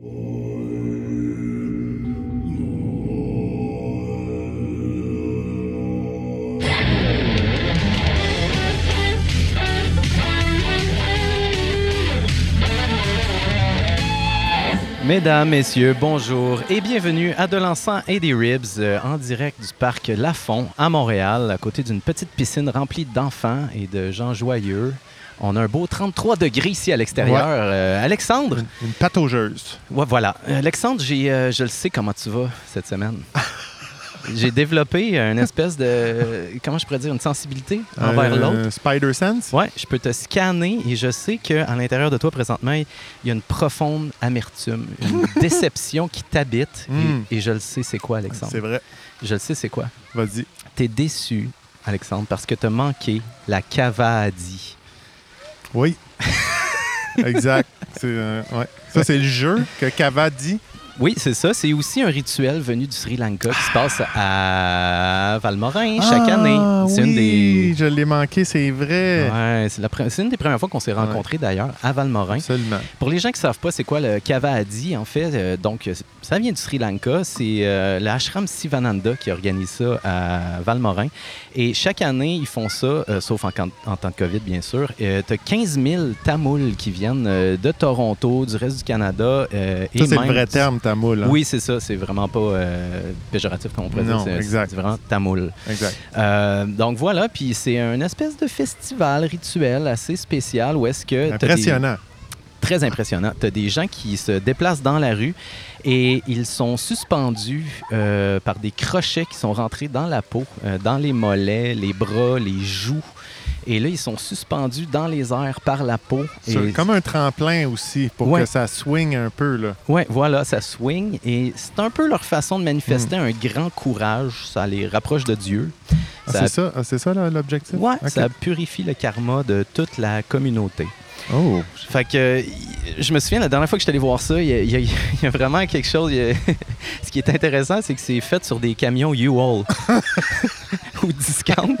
Mesdames, Messieurs, bonjour et bienvenue à De l'encens et des ribs euh, en direct du parc Lafont à Montréal, à côté d'une petite piscine remplie d'enfants et de gens joyeux. On a un beau 33 degrés ici à l'extérieur. Ouais. Euh, Alexandre, Une pataugeuse. ouais, voilà. Alexandre, j'ai, euh, je le sais comment tu vas cette semaine. j'ai développé une espèce de, comment je pourrais dire, une sensibilité envers Euh, l'autre. Spider Sense? Ouais, je peux te scanner et je sais qu'à l'intérieur de toi, présentement, il y a une profonde amertume, une déception qui t'habite. Et- Mm. Et, je le sais, c'est quoi, Alexandre? C'est vrai. Je le sais, c'est quoi? Vas-y. T'es déçu, Alexandre, parce que t'as manqué la cavadi. Oui. exact. Euh. Ça, c'est le jeu que Kava dit. Oui, c'est ça. C'est aussi un rituel venu du Sri Lanka qui se passe à Valmorin chaque Ah, année. C'est oui, une des... je l'ai manqué, c'est vrai. Ouais, c'est, la une des premières fois qu'on s'est rencontrés d'ailleurs à Valmorin. Absolument. Pour les gens qui ne savent pas c'est quoi le Kavadi, en fait, euh, donc euh, ça vient du Sri Lanka. C'est euh, l'ashram Sivananda qui organise ça à Valmorin. Et chaque année, ils font ça, euh, sauf en, en temps de COVID, bien sûr. tu as 15 000 Tamouls qui viennent de Toronto, du reste du Canada. et c'est le vrai du- hein? Oui, c'est ça. C'est vraiment pas euh, péjoratif, comme on pourrait Non, dire. C'est- vraiment tamoul. Exact. Euh, donc voilà, puis c'est un espèce de festival rituel assez spécial où est-ce que... des- Impressionnant. très impressionnant. Tu as des gens qui se déplacent dans la rue et ils sont suspendus euh, par des crochets qui sont rentrés dans la peau, dans les mollets, les bras, les joues. Et là, ils sont suspendus dans les airs par la peau. C'est Et Comme un tremplin aussi, pour Ouais. que ça swing un peu. Là. Ouais, voilà, ça swing. Et c'est un peu leur façon de manifester un grand courage. Ça les rapproche de Dieu. Ah, c'est ça, ah, c'est ça l'objectif? Ok. ça purifie le karma de toute la communauté. Oh. Fait que je me souviens, la dernière fois que je suis allé voir ça, il y a, il y vraiment quelque chose. a- Ce qui est intéressant, c'est que c'est fait sur des camions U-Haul ou discount.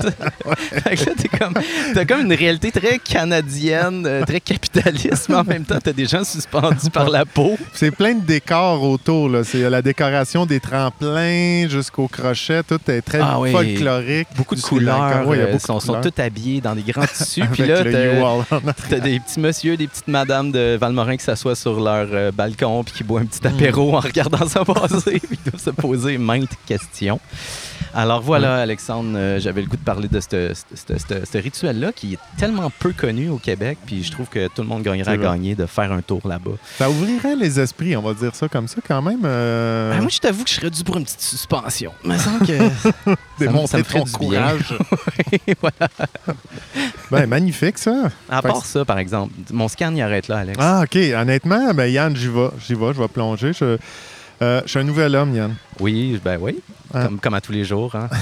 fait que là, t'es comme, t'as comme une réalité très canadienne, euh, très capitaliste, mais en même temps, t'as des gens suspendus par la peau. C'est plein de décors autour. là. C'est la décoration des tremplins jusqu'au crochet. Tout est très Ah oui. folklorique. Beaucoup de couleurs, a euh, beaucoup sont, de sont couleurs. tous habillés dans des grands tissus. Puis là, t'as- des petits messieurs, des petites madames de Valmorin qui s'assoient sur leur euh, balcon puis qui boivent un petit apéro en regardant ça passer puis qui doivent se poser maintes questions. Alors voilà, Alexandre, euh, j'avais le goût de parler de ce- rituel-là qui est tellement peu connu au Québec puis je trouve que tout le monde gagnerait à gagner de faire un tour là-bas. Ça ouvrirait les esprits, on va dire ça comme ça quand même. euh, Ben, moi, je t'avoue que je serais dû pour une petite suspension. Il me semble que démontrer ton courage. voilà. ben, magnifique ça. À part ça, par exemple, mon scan, il arrête là, Alex. Ah, OK. Honnêtement, ben, Yann, j'y vais. J'y vais, je vais plonger. Je, euh, je suis un nouvel homme, Yann. Oui, ben oui, Ah. comme, comme à tous les jours. hein.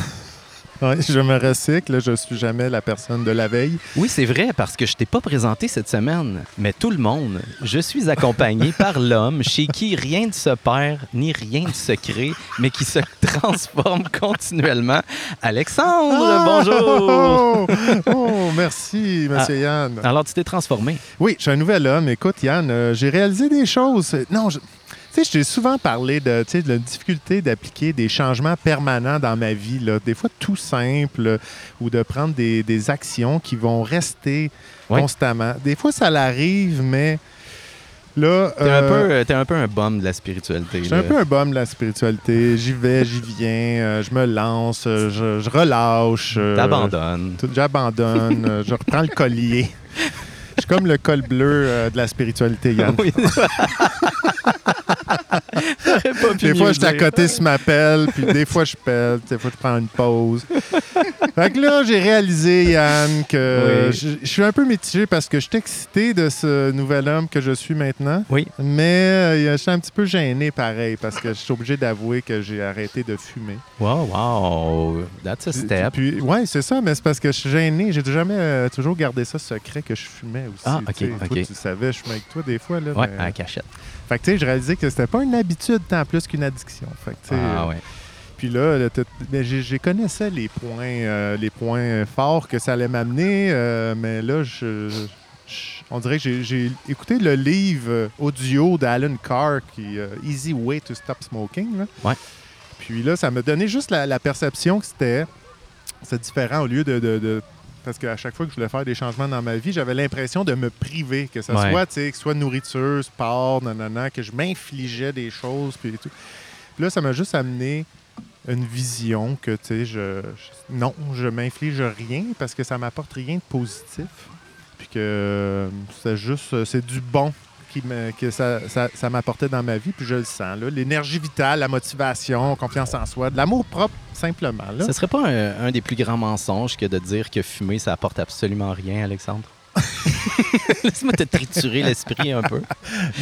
Ouais, je me recycle. Je suis jamais la personne de la veille. Oui, c'est vrai, parce que je t'ai pas présenté cette semaine, mais tout le monde. Je suis accompagné par l'homme chez qui rien ne se perd ni rien ne se crée, mais qui se transforme continuellement. Alexandre, bonjour! Oh, oh, merci, monsieur Yann. Alors, tu t'es transformé? Oui, je suis un nouvel homme. Écoute, Yann, euh, j'ai réalisé des choses. Non, je... Tu sais, je t'ai souvent parlé de, de la difficulté d'appliquer des changements permanents dans ma vie. Là. Des fois, tout simple, euh, ou de prendre des, des actions qui vont rester Oui. constamment. Des fois, ça l'arrive, mais là... T'es euh, un, peu, euh, t'es un peu un bum de la spiritualité. je suis un peu un bum de la spiritualité. J'y vais, j'y viens, euh, je me lance, je, je relâche. euh, T'abandonnes. J'abandonne, je reprends le collier. Je suis comme le col bleu de la spiritualité, Yann. Oui. Des fois, je suis à côté sur ma pelle, puis des fois, je pèle, des fois, je prends une pause. fait que là, j'ai réalisé, Yann, que Oui. je, je suis un peu mitigé parce que je suis excité de ce nouvel homme que je suis maintenant. Oui. Mais euh, je suis un petit peu gêné, pareil, parce que je suis obligé d'avouer que j'ai arrêté de fumer. Wow, wow. That's a step. Puis, ouais, c'est ça, mais c'est parce que je suis gêné. J'ai jamais euh, toujours gardé ça secret que je fumais aussi. Ah, tu sais. ok, Toi, ok. tu savais, je fumais avec toi des fois. Là, Ouais, mais- à la cachette. Fait que, tu sais, je réalisais que c'était pas une habitude tant plus qu'une addiction. Fait que, Ah ouais. Puis là, j'ai connaissais les points, euh, les points forts que ça allait m'amener, euh, mais là, je, on dirait que j'ai- écouté le livre audio d'Alan Carr, qui euh, Easy Way to Stop Smoking. là. Ouais. Puis là, ça m'a donné juste la, la perception que c'était c'est différent au lieu de. de- de- parce qu'à chaque fois que je voulais faire des changements dans ma vie, j'avais l'impression de me priver, que ce Ouais. soit, tu sais, que soit nourriture, sport, nanana, que je m'infligeais des choses, puis tout. Puis là, ça m'a juste amené une vision que, tu sais, je, je- non, je m'inflige rien parce que ça m'apporte rien de positif. Puis que euh, c'est juste, euh, c'est du bon que ça, m'apportait dans ma vie, puis je le sens. L'énergie vitale, la motivation, confiance en soi, de l'amour propre, simplement. Là. Ce serait pas un, un des plus grands mensonges que de dire que fumer, ça apporte absolument rien, Alexandre? Laisse-moi te triturer l'esprit un peu.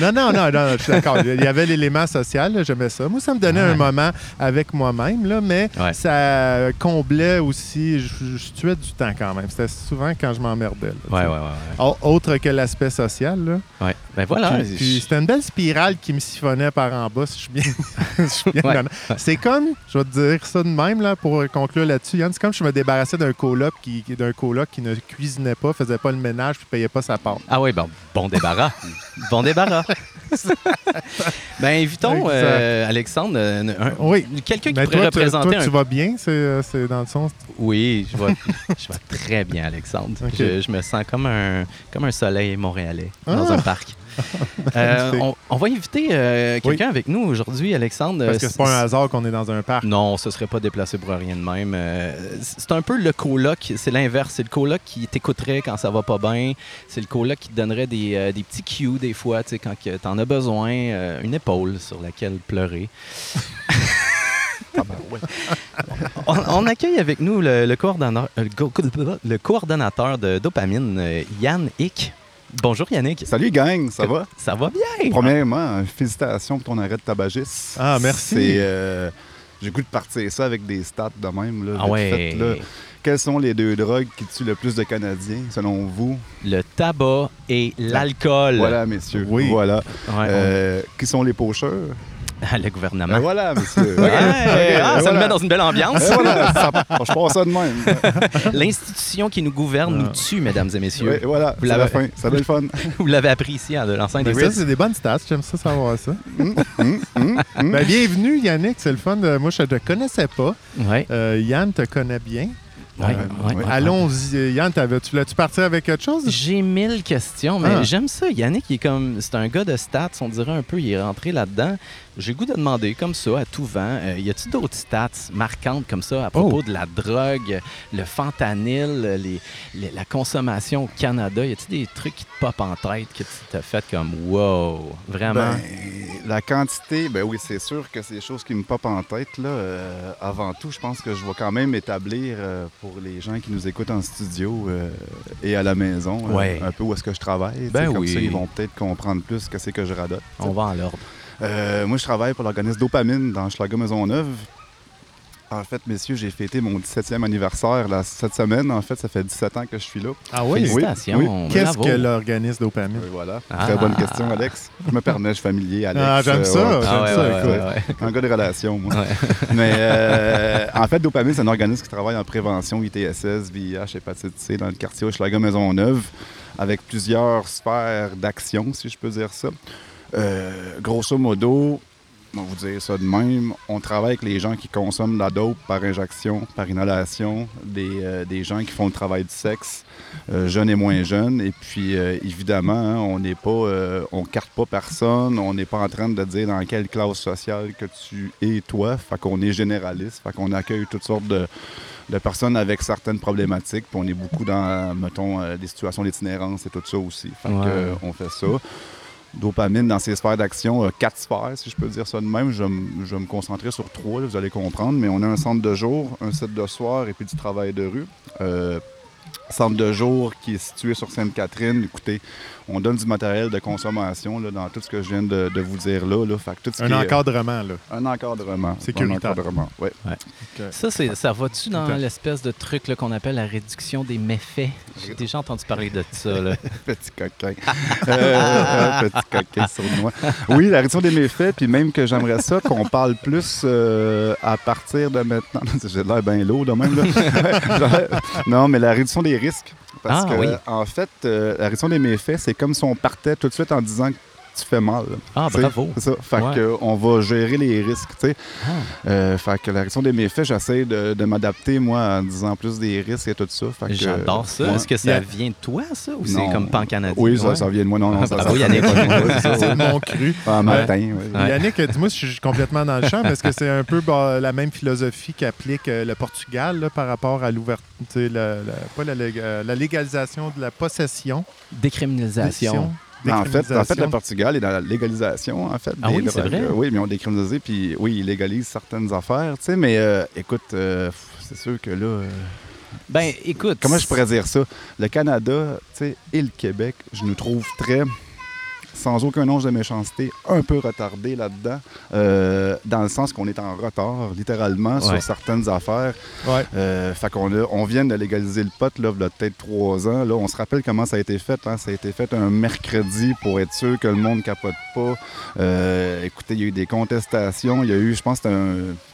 Non, non, non, non, je suis d'accord. Il y avait l'élément social, j'aimais ça. Moi, ça me donnait Ouais. un moment avec moi-même, là, mais Ouais. ça comblait aussi, je, je tuais du temps quand même. C'était souvent quand je m'emmerdais. ouais. ouais. Au- Autre que l'aspect social. Là. Ouais. Ben voilà. Puis, puis c'était une belle spirale qui me siphonnait par en bas, si je suis bien. je suis bien Ouais. C'est comme, je vais te dire ça de même là, pour conclure là-dessus, Yann, c'est comme si je me débarrassais d'un coloc qui, qui- d'un coloc qui ne cuisinait pas, faisait pas le ménage puis payait pas part. Ah oui, bon, bon débarras. bon débarras. ben, invitons euh, Alexandre, euh, un- Oui. quelqu'un qui Mais pourrait toi, tu- représenter toi, un tu vas bien, c'est, euh, c'est dans le sens? Oui, je vais, je vais très bien, Alexandre. Je, je me sens comme un, comme un soleil montréalais dans Ah! un parc. Euh, on, on va inviter euh, quelqu'un avec nous aujourd'hui, Alexandre. Parce que Euh, c'est pas un hasard qu'on est dans un parc. Non, ce serait pas déplacé pour rien de même. Euh, c'est un peu le coloc, c'est l'inverse. C'est le coloc qui t'écouterait quand ça va pas bien. C'est le coloc qui te donnerait des, euh, des petits cues des fois, tu sais, quand que t'en as besoin, euh, une épaule sur laquelle pleurer. on, on accueille avec nous le, le coordonnateur, euh, le go- le coordonnateur de dopamine, euh, Yann Hick. Bonjour Yannick. Salut gang, ça va? Ça va bien? Premièrement, félicitations pour ton arrêt de tabagisme. Ah, merci. Euh, J'ai le goût de partir ça avec des stats de même. Là, Ah ouais. fait, là. Quelles sont les deux drogues qui tuent le plus de Canadiens, selon vous? Le tabac et l'alcool. Voilà, messieurs. Oui. Voilà. Ouais, Euh, qui sont les pocheurs? le gouvernement. Ben voilà, Ok, ah, ça voilà. nous met dans une belle ambiance. Ben voilà, ça- je pense ça de même. L'institution qui nous gouverne nous tue, mesdames et messieurs. Ouais, voilà, c'est la fin. Ça le fun. Vous l'avez appris ici à de l'enceinte des Ben, ça, c'est des bonnes stats. J'aime ça savoir ça. Hum, hum, hum. Ben, bienvenue, Yannick. C'est le fun. de- Moi, je te connaissais pas. Ouais, Euh, Yann te connaît bien. ouais, Ouais, ouais, ouais. ouais. Allons-y. Euh, Yann, t'avais- tu voulais-tu partir avec quelque chose? J'ai mille questions, mais Ah. j'aime ça. Yannick, il est comme. C'est un gars de stats, on dirait un peu, il est rentré là-dedans. J'ai goût de demander, comme ça, à tout vent, euh, y a-t-il d'autres stats marquantes comme ça à propos Oh. de la drogue, le fentanyl, les, les- la consommation au Canada? Y a-t-il des trucs qui te popent en tête que tu t'as fait comme wow, vraiment? Ben, la quantité, ben oui, c'est sûr que c'est des choses qui me popent en tête. Là. Euh, avant tout, je pense que je vais quand même établir euh, pour les gens qui nous écoutent en studio euh, et à la maison euh, Ouais. un peu où est-ce que je travaille. Ben comme ça, ils vont peut-être comprendre plus que c'est que je radote. on va en l'ordre. Euh, moi, je travaille pour l'organisme Dopamine dans Schlager Maisonneuve. En fait, messieurs, j'ai fêté mon 17e anniversaire là, cette semaine. En fait, ça fait 17 ans que je suis là. Ah Félicitations. oui. Qu'est-ce que l'organisme dopamine? Euh, voilà. Ah. Très bonne question, Alex. Je me permets, je suis familier, Alex. Ah, j'aime Euh, ça. ouais. J'aime Ah ouais, ça, ouais, écoute. ouais, ouais. Un gars de relations, moi. Ouais. Mais euh, en fait, Dopamine, c'est un organisme qui travaille en prévention ITSS, VIH, hépatite C dans le quartier Hochelaga Maisonneuve, avec plusieurs sphères d'action, si je peux dire ça. Euh, grosso modo, on va vous dire ça de même, on travaille avec les gens qui consomment la dope par injection, par inhalation, des, euh, des gens qui font le travail du sexe, euh, jeunes et moins jeunes. Et puis, euh, évidemment, hein, on n'est pas, on carte pas personne, on n'est pas en train de dire dans quelle classe sociale que tu es toi. Fait qu'on est généraliste, fait qu'on accueille toutes sortes de, de personnes avec certaines problématiques. Puis on est beaucoup dans, mettons, des situations d'itinérance et tout ça aussi. Fait Ouais. que, euh, on fait ça. Dopamine, dans ses sphères d'action, euh, quatre sphères, si je peux dire ça de même. Je, vais me- concentrer sur trois, vous allez comprendre. Mais on a un centre de jour, un site de soir et puis du travail de rue. Euh, centre de jour qui est situé sur Sainte-Catherine. Écoutez, on donne du matériel de consommation là, dans tout ce que je viens de, de vous dire là. là. Fait que tout ce Un qui est- encadrement, là. un encadrement. Sécuritaire. Un encadrement, ouais. Ça, c'est, ça va-tu dans l'espèce de truc qu'on appelle la réduction des méfaits? J'ai déjà entendu parler de ça. Là. Petit coquin. Euh, petit coquin sournois. Oui, la réduction des méfaits, puis même que j'aimerais ça qu'on parle plus euh, à partir de maintenant. J'ai l'air bien lourd de même. Là. non, mais la réduction des risques. Parce Ah, que, oui. en fait, euh, la réduction des méfaits, c'est comme si on partait tout de suite en disant que tu fais mal. Ah, Tu sais, bravo. C'est ça. Fait Ouais. que, on va gérer les risques, tu sais. Ah. Euh, fait que la réduction des méfaits, j'essaie de, de m'adapter, moi, en disant plus des risques et tout ça. J'adore ça. ouais. Est-ce que ça Yeah. vient de toi, ça, ou c'est comme pan-canadien? Oui, ça, Ouais. ça vient de moi. Non, non, Ah, ça, bravo, ça- Yannick. C'est mon cru. En matin. Yannick, dis-moi si je suis complètement dans le champ, parce que c'est un peu bah, la même philosophie qu'applique euh, le Portugal là, par rapport à l'ouverture, la, la- pas la, euh, la légalisation de la possession? Décriminalisation. Mais En fait, en fait, le. Portugal est dans la légalisation, en fait. Ah des oui, c'est vrai? Euh, Oui, mais on décriminalisé, puis oui, ils légalisent certaines affaires, tu sais, mais euh, écoute, euh, c'est sûr que là... euh, Ben, écoute. comment je pourrais dire ça? Le Canada, tu sais, et le Québec, je nous trouve très, sans aucun onge de méchanceté, un peu retardés là-dedans, euh, dans le sens qu'on est en retard, littéralement, Ouais. sur certaines affaires. Ouais. Euh, fait qu'on a- on vient de légaliser le pot, là, il y a peut-être trois ans. Là, on se rappelle comment ça a été fait. hein. Ça a été fait un mercredi pour être sûr que le monde capote pas. Euh, écoutez, il y a eu des contestations. Il y a eu, je pense, un,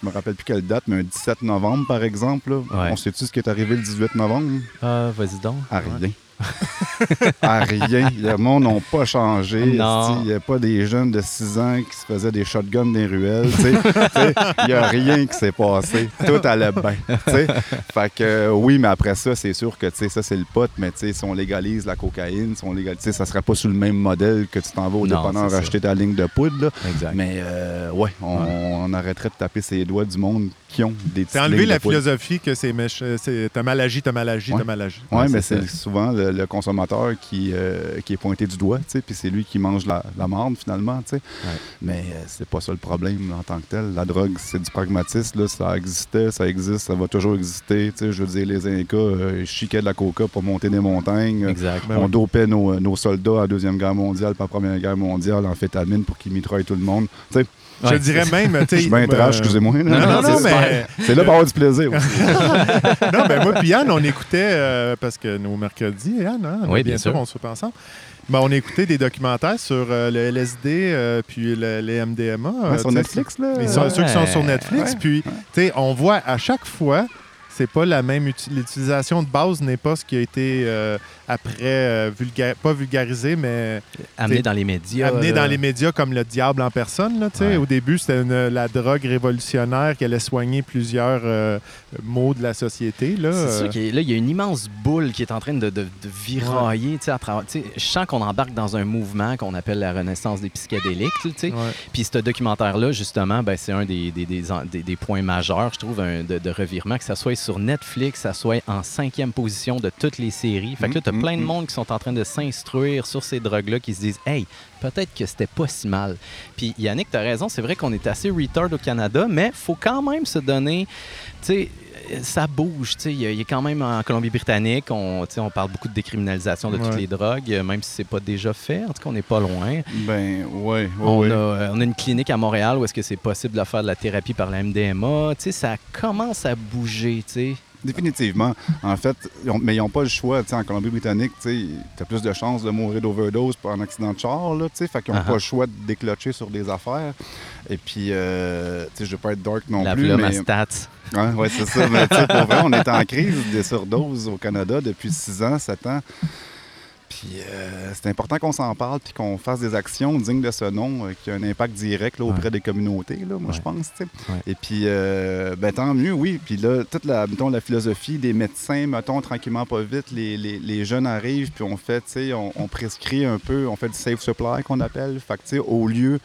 je me rappelle plus quelle date, mais un 17 novembre, par exemple. là. Ouais. On sait-tu ce qui est arrivé le 18 novembre? Ah, vas-y donc. À rien. à rien. Le monde n'a pas changé. Il n'y a pas des jeunes de 6 ans qui se faisaient des shotguns dans les ruelles. Il n'y a rien qui s'est passé. Tout allait bien. Fait que euh, oui, mais après ça, c'est sûr que ça, c'est le pote. Mais si on légalise la cocaïne, si on légalise, ça ne serait pas sous le même modèle que tu t'en vas au dépanneur acheter ta ligne de poudre. là. Exact. Mais euh, ouais, on, on arrêterait de taper ses doigts du monde qui ont des C'est enlever la poudre. philosophie que c'est méch- euh, c'est t'as mal agi, t'as mal agi, Ouais. t'as mal agi. Oui, Ouais, mais c'est souvent le, le consommateur qui, euh, qui est pointé du doigt, tu sais, puis c'est lui qui mange la, la marde finalement, tu sais. Ouais. Mais euh, c'est pas ça le problème en tant que tel. La drogue, c'est du pragmatisme, là, ça existait, ça existe, ça va toujours exister, tu sais. Je veux dire, les Incas, euh, ils chiquaient de la coca pour monter des montagnes. Exact. Ben on oui. dopait nos, nos soldats en la Deuxième Guerre mondiale, pas Première Guerre mondiale, en fétamine pour qu'ils mitraillent tout le monde. Tu sais, Je Ouais, dirais même, tu je sais. suis bien euh, trash, excusez-moi. Non, non, Non, mais. C'est là pour avoir du plaisir. aussi. non, ben moi puis Yann, on écoutait, euh, parce que nos mercredis, Yann, hein, Oui, bien, bien sûr, sûr. on se fait ensemble. Ben, on écoutait des documentaires sur euh, le LSD euh, puis le- les MDMA. euh, Ouais, sur Netflix, là. Ils sont, Ceux qui sont sur. Netflix. Ouais. Puis, tu sais, on voit à chaque fois, c'est pas la même. uti- L'utilisation de base n'est pas ce qui a été euh, après, euh, vulga- pas vulgarisé, mais Amené t'es- dans les médias. amené là. dans les médias comme le diable en personne. Là, tu sais. Ouais. Au début, c'était une- la drogue révolutionnaire qui allait soigner plusieurs euh, maux de la société. Là. C'est Euh, sûr qu'il y a- là, il y a une immense boule qui est en train de, de- de virailler. tu sais, à travers- Je sens qu'on embarque dans un mouvement qu'on appelle la renaissance des psychédéliques. tu sais. ouais. Puis ce documentaire-là, justement, ben, c'est un des, des, des, points majeurs, je trouve, un- de, de revirement, que ça soit sur Netflix, ça soit en cinquième position de toutes les séries. Fait que là, Mm, plein de monde qui sont en train de s'instruire sur ces drogues-là, qui se disent « Hey, peut-être que c'était pas si mal. » Puis Yannick, t'as raison, c'est vrai qu'on est assez retard au Canada, mais faut quand même se donner... Tu sais, euh, ça bouge, tu sais. Il y, y a quand même en Colombie-Britannique, on, tu sais, on parle beaucoup de décriminalisation de toutes les drogues, euh, même si c'est pas déjà fait. En tout cas, on n'est pas loin. Ben, ouais, ouais, On, ouais. a, euh, on a une clinique à Montréal où est-ce que c'est possible de faire de la thérapie par la MDMA. Tu sais, ça commence à bouger, tu sais. Définitivement. En fait, ils ont- mais ils n'ont pas le choix. Tu sais, en Colombie-Britannique, tu as plus de chances de mourir d'overdose par un accident de char. Là, tu sais. fait qu'ils n'ont Uh-huh. pas le choix de déclocher sur des affaires. Et puis, euh, tu sais, je veux pas être dark non la plus. v'là, mais... ma stats. Ouais, ouais, c'est ça. Mais tu sais, pour vrai, on est en crise des surdoses au Canada depuis 6 ans, 7 ans. Puis euh, c'est important qu'on s'en parle puis qu'on fasse des actions dignes de ce nom euh, qui a un impact direct là, auprès Ouais. des communautés, là, moi, Ouais. je pense. Ouais. Et puis, euh, ben, tant mieux, oui. Puis là, toute la, mettons, la philosophie des médecins, mettons, tranquillement, pas vite, les, les- les jeunes arrivent, puis on fait, tu sais, on, on prescrit un peu, on fait du safe supply qu'on appelle. Fait que, tu sais, au lieu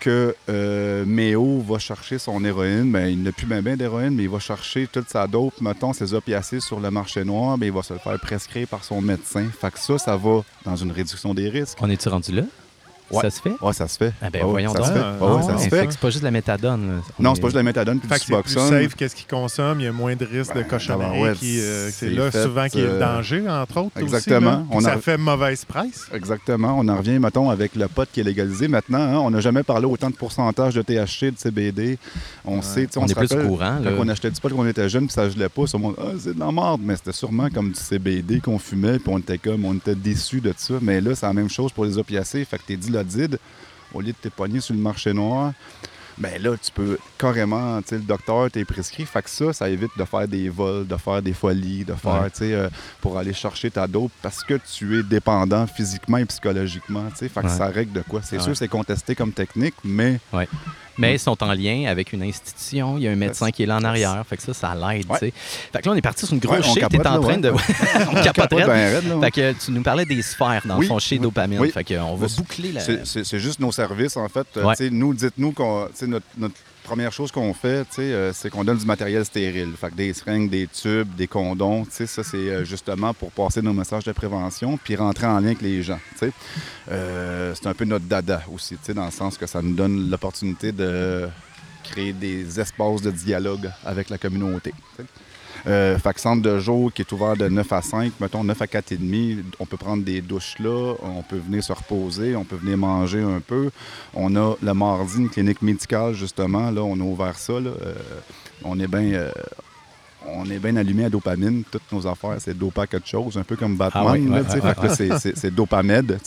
que euh, Méo va chercher son héroïne, ben, il n'a plus bien d'héroïne, mais il va chercher toute sa dope, mettons, ses opiacés sur le marché noir, ben, il va se le faire prescrire par son médecin. Fait que ça, ça va dans une réduction des risques. On est-tu rendu là? Ouais. Ça se fait? Ouais, ça se fait. Ah ben ouais, voyons ça donc. se fait. Ah, ouais, ah, ça ouais. se Fait fait. que c'est pas juste la méthadone. là. On Non, est- c'est pas juste de la méthadone puis Fait du que c'est plus safe qu'est-ce qu'ils consomment. Il y a moins de risques de Ben, cochonnerie. qui, euh, c'est c'est là fait, souvent qu'il y a le euh, danger, entre autres. exactement. Aussi. On ça a- fait mauvaise presse. Exactement. On en revient, mettons, avec le pot qui est légalisé maintenant. hein. On n'a jamais parlé autant de pourcentage de THC, de CBD. On sait, tu sais, On, se est plus au rappelle courant. là. Quand on achetait du pot quand on était jeune, puis ça gelait pas, sur mon ah, c'est de la merde, mais c'était sûrement comme du CBD qu'on fumait, puis on était comme, on était déçus de ça. Mais là, c'est la même chose pour les opiacés. Fait que t'es au lieu de t'époigner sur le marché noir, ben là, tu peux carrément, tu sais, le docteur t'est prescrit. Fait que ça, ça évite de faire des vols, de faire des folies, de faire, Ouais. tu sais, euh, pour aller chercher ta dope parce que tu es dépendant physiquement et psychologiquement, tu sais. Fait que Ouais. ça règle de quoi? C'est Ouais. sûr, c'est contesté comme technique, mais Mais ils sont en lien avec une institution. Il y a un médecin qui est là en arrière. Fait que ça, ça l'aide. Ouais. Fait que là, on est parti sur une grosse on shit. T'es en train de. on capote. Fait que tu nous parlais des sphères, dans fond, chez Dopamine. Fait qu'on va Mais c'est- boucler la. C'est- juste nos services, en fait. Euh, Nous, dites-nous Notre, notre première chose qu'on fait, euh, c'est qu'on donne du matériel stérile. Fait que des seringues, des tubes, des condoms. Ça, c'est euh, justement pour passer nos messages de prévention puis rentrer en lien avec les gens. Euh, c'est un peu notre dada aussi, dans le sens que ça nous donne l'opportunité de créer des espaces de dialogue avec la communauté. Euh, fait que centre de jour qui est ouvert de 9 à 5, mettons 9 à 4 et demi, on peut prendre des douches là, on peut venir se reposer, on peut venir manger un peu. On a le mardi une clinique médicale justement, là on a ouvert ça. là. Euh, on est bien euh, on est bien allumé à dopamine, toutes nos affaires, c'est dopa quelque chose, un peu comme Batman. Ah là, ouais, ouais, Fait là, c'est- dopamed.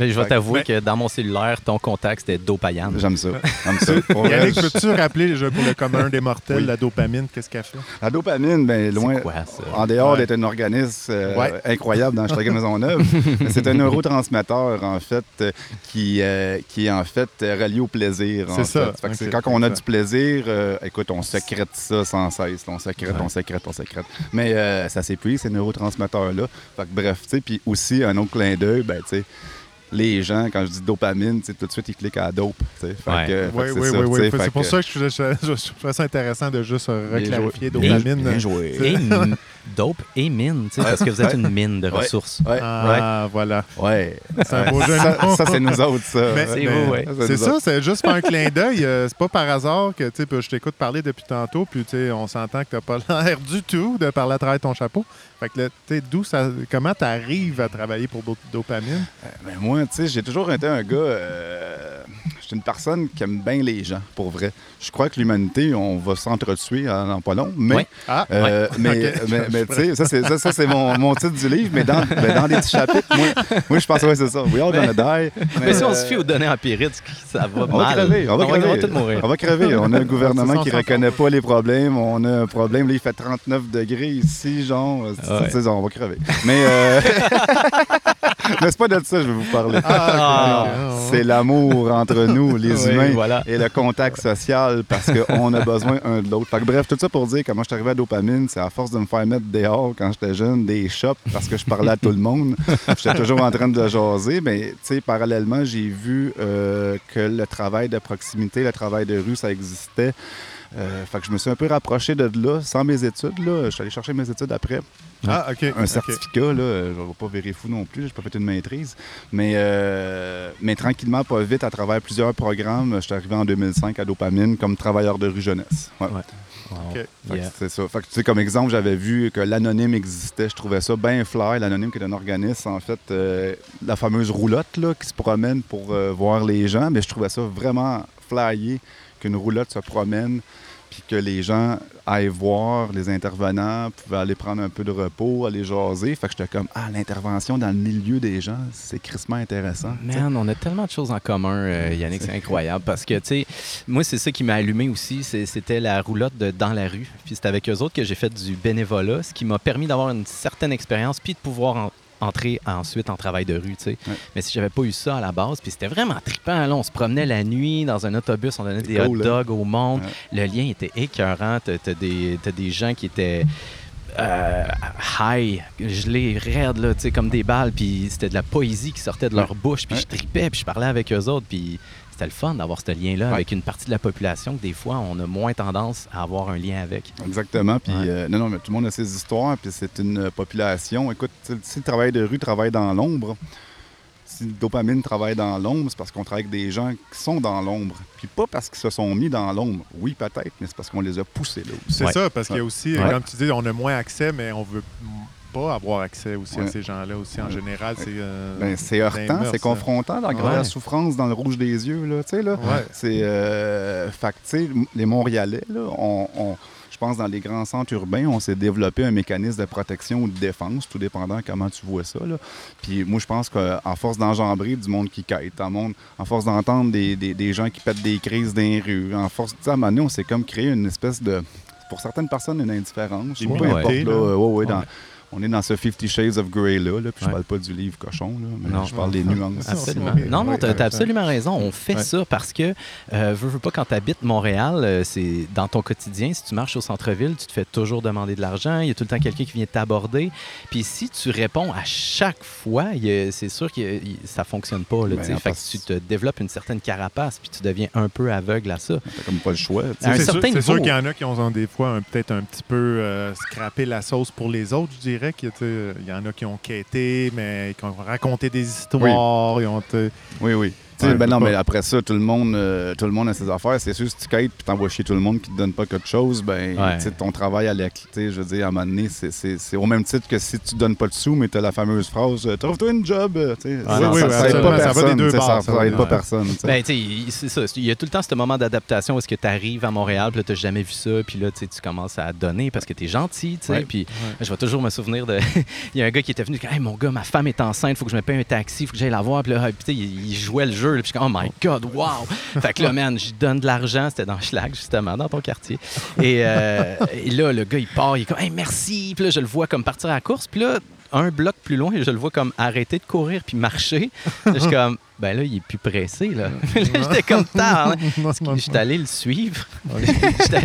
je vais t'avouer Mais- que dans mon cellulaire, ton contact, c'était Dopayan. J'aime ça. J'aime ça. Pour vrai, Yannick, je- peux-tu rappeler je- pour le commun des mortels, Oui. la dopamine, qu'est-ce qu'elle fait? La dopamine, ben, loin, C'est quoi, ça? en dehors Ouais. d'être un organisme euh, Ouais. incroyable dans Chicago Maisonneuve, c'est un neurotransmetteur, en fait, euh, qui, euh, qui est en fait relié au plaisir. C'est ça. fait. Fait quand on a du plaisir, euh, écoute, on sécrète ça sans cesse. On sécrète, Ouais. on sécrète, on sécrète. Mais euh, ça s'épuise, ces neurotransmetteurs-là. Fait que bref, tu sais, puis aussi, un autre clin d'œil, ben, tu sais, les gens, quand je dis dopamine, tout de suite, ils cliquent à dope. tu sais. Fait Ouais. que, fait Oui, oui, ça, oui, C'est pour que- ça que je, je, je- je trouvais ça intéressant de juste reclarifier dopamine. Bien joué. Et dope et mine, parce que vous êtes une mine de ressources. Ouais, Ah, voilà. ouais. C'est un beau jeu Ça, c'est nous autres, ça. Mais- C'est vous, ouais. c'est ça, c'est juste faire un clin d'œil. euh, c'est pas par hasard que tu sais, puis je t'écoute parler depuis tantôt, puis tu sais, on s'entend que t'as pas l'air du tout de parler à travers ton chapeau. Fait que là, d'où ça, comment tu arrives à travailler pour do- dopamine? Ben, moi, tu sais, j'ai toujours été un gars. euh, suis une personne qui aime bien les gens, pour vrai. Je crois que l'humanité, on va s'entretuer en, en pas long, mais. Ah, euh, mais, mais, mais tu sais, ça, c'est, ça, ça, c'est mon, mon titre du livre, mais dans, ben, dans des petits chapitres, moi, moi je pense que ouais, c'est ça. We all gonna die. Mais si on euh, se fie aux données empiriques, ça va on va mal. crever, on va crever. on va tous mourir. On va crever. On a un gouvernement qui s'en reconnaît pas les problèmes. On a un problème. Là, il fait 39 degrés ici, genre. Ouais. on va crever. Mais, euh... mais c'est pas de ça que je vais vous parler. Ah, ok. C'est l'amour entre nous, les Oui, humains, voilà. et le contact social parce qu'on a besoin un de l'autre. Que bref, tout ça pour dire comment je suis arrivé à dopamine, c'est à force de me faire mettre dehors quand j'étais jeune, des shops, parce que je parlais à tout le monde. J'étais toujours en train de jaser, mais tu sais, parallèlement, j'ai vu euh, que le travail de proximité, le travail de rue, ça existait. Euh, fait que je me suis un peu rapproché de là, sans mes études. Là. Je suis allé chercher mes études après Ah, OK. un certificat, là, euh, je ne vais pas virer fou non plus, je n'ai pas fait une maîtrise. Mais, euh, mais tranquillement, pas vite, à travers plusieurs programmes, je suis arrivé en 2005 à Dopamine comme travailleur de rue jeunesse. Ouais. Ouais. Wow. Yeah. C'est ça. Fait que, tu sais, comme exemple, j'avais vu que l'anonyme existait. Je trouvais ça bien fly. L'anonyme qui est un organisme, en fait, euh, la fameuse roulotte là, qui se promène pour euh, voir les gens. Mais je trouvais ça vraiment flyé qu'une roulotte se promène puis que les gens aillent voir les intervenants, pouvaient aller prendre un peu de repos, aller jaser. Fait que j'étais comme, ah, l'intervention dans le milieu des gens, c'est crissement intéressant. Man, on a tellement de choses en commun, euh, Yannick, c'est incroyable. Parce que, tu sais, moi, c'est ça qui m'a allumé aussi. C'était la roulotte de Dans la rue. Puis c'est avec eux autres que j'ai fait du bénévolat, ce qui m'a permis d'avoir une certaine expérience, puis de pouvoir en- entrer ensuite en travail de rue, tu sais. Ouais. Mais si j'avais pas eu ça à la base, puis c'était vraiment trippant, là, on se promenait la nuit dans un autobus, on donnait des cool, hot hein? dogs au monde. Ouais. Le lien était écœurant. T'as t'as des, t'as des gens qui étaient euh, high, gelés, raides, là, tu sais, comme des balles, puis c'était de la poésie qui sortait de leur bouche, puis je tripais, puis je parlais avec eux autres, puis c'était le fun d'avoir ce lien-là Ouais. avec une partie de la population que des fois, on a moins tendance à avoir un lien avec. Exactement. Puis, Ouais. euh, non, non, mais tout le monde a ses histoires, puis c'est une euh, population. Écoute, si le travail de rue travaille dans l'ombre, si le dopamine travaille dans l'ombre, c'est parce qu'on travaille avec des gens qui sont dans l'ombre. Puis pas parce qu'ils se sont mis dans l'ombre. Oui, peut-être, mais c'est parce qu'on les a poussés là aussi. C'est Ouais. ça, parce qu'il y a aussi, Ouais. comme tu dis, on a moins accès, mais on veut pas avoir accès aussi à ces gens-là aussi. En Ouais. général, c'est... euh, Ben, heurtant, c'est confrontant, la Ouais. la souffrance dans le rouge des yeux, là, là. C'est, euh, fait les Montréalais, là, on, on- je pense, dans les grands centres urbains, on s'est développé un mécanisme de protection ou de défense, tout dépendant comment tu vois ça. Là. Puis moi, je pense qu'à force d'enjambrer du monde qui quête, en, monde, en force d'entendre des, des, des, gens qui pètent des crises dans les rues, en force, à un moment donné, on s'est comme créé une espèce de, pour certaines personnes, une indifférence. Peu importe, là, là. ouais, ouais, dans- Ouais. On est dans ce Fifty Shades of Grey là, là, puis je parle pas du livre cochon, là, mais Non. je parle des nuances. Absolument. Non, non, t'as oui. absolument raison. On fait Ouais. ça parce que, euh, veux, veux pas, quand tu habites Montréal, euh, c'est dans ton quotidien, si tu marches au centre-ville, tu te fais toujours demander de l'argent. Il y a tout le temps quelqu'un qui vient t'aborder. Puis si tu réponds à chaque fois, c'est sûr que il- ça fonctionne pas. Là, Ben, tu fait que tu te développes une certaine carapace, puis tu deviens un peu aveugle à ça. T'as comme pas le choix. tu C'est sûr, qu'il y en a qui ont des fois peut-être un petit peu euh, scrappé la sauce pour les autres, je dirais. Il y en a qui ont quêté, mais qui ont raconté des histoires. Ils ont, tu- Oui, oui. Sais, ben non, pas- mais après ça, tout le monde, euh, tout le monde a ses affaires. C'est sûr, si tu quêtes puis t'envoies chier tout le monde qui te donne pas quelque chose, ben, Ouais. tu sais, ton travail à la je veux dire, à un moment donné, c'est- c'est c'est au même titre que si tu donnes pas de sous, mais tu as la fameuse phrase euh, Trouve-toi une job. euh, tu sais. Ah, ça, oui, ça aide pas personne. bords, Ça aide pas personne. Ben, tu sais, il- c'est ça. Il y a tout le temps ce moment d'adaptation où est-ce que tu arrives à Montréal, puis là, tu jamais vu ça, puis là, tu commences à donner parce que tu es gentil, tu sais. Puis je vais toujours me souvenir de. il y a un gars qui était venu, hey, mon gars, ma femme est enceinte, faut que je me paye un taxi, faut que j'aille la voir. Puis là, puis, tu sais, il, il jouait le jeu, là, puis je suis comme, oh my God, wow! fait que là, man, je donne de l'argent, c'était dans Schlag, justement, dans ton quartier. Et, euh, et là, le gars, il part, il est comme, hey, merci. Puis là, je le vois comme partir à la course, puis là, un bloc plus loin, je le vois comme arrêter de courir puis marcher. Là, je suis comme, ben là, il est plus pressé, là. Là, J'étais comme tard. J'étais allé le suivre. Puis là,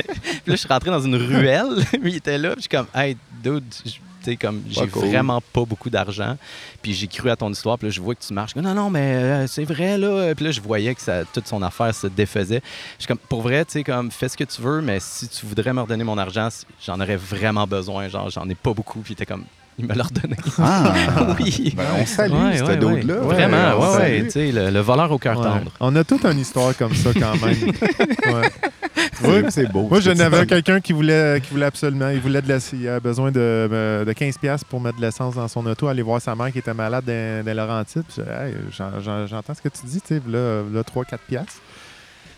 je suis rentré dans une ruelle. Puis il était là. Puis je suis comme, hey, dude, je- sais, comme, j'ai cool. vraiment pas beaucoup d'argent. Puis j'ai cru à ton histoire. Puis là, je vois que tu marches. Non, non, mais euh, c'est vrai, là. Puis là, je voyais que ça, toute son affaire se défaisait. Je suis comme, pour vrai, tu sais, comme, fais ce que tu veux, mais si tu voudrais me redonner mon argent, j'en aurais vraiment besoin. Genre, j'en ai pas beaucoup. Puis était comme, il me l'a redonné. Ah! Oui. Ben, on salue Ouais, ce ouais, ouais. Vraiment, ouais, ouais. Tu sais, le, le voleur au cœur Ouais. tendre. On a toute une histoire comme ça quand même. Ouais. Oui, c'est beau. Moi, ce j'en que tu avais dis. quelqu'un qui voulait, qui voulait absolument. Il voulait de la, il avait besoin de, euh, de 15$ pour mettre de l'essence dans son auto, aller voir sa mère qui était malade dans, dans Laurentides. Hey, j'entends ce que tu dis, tu sais, là, là 3-4$.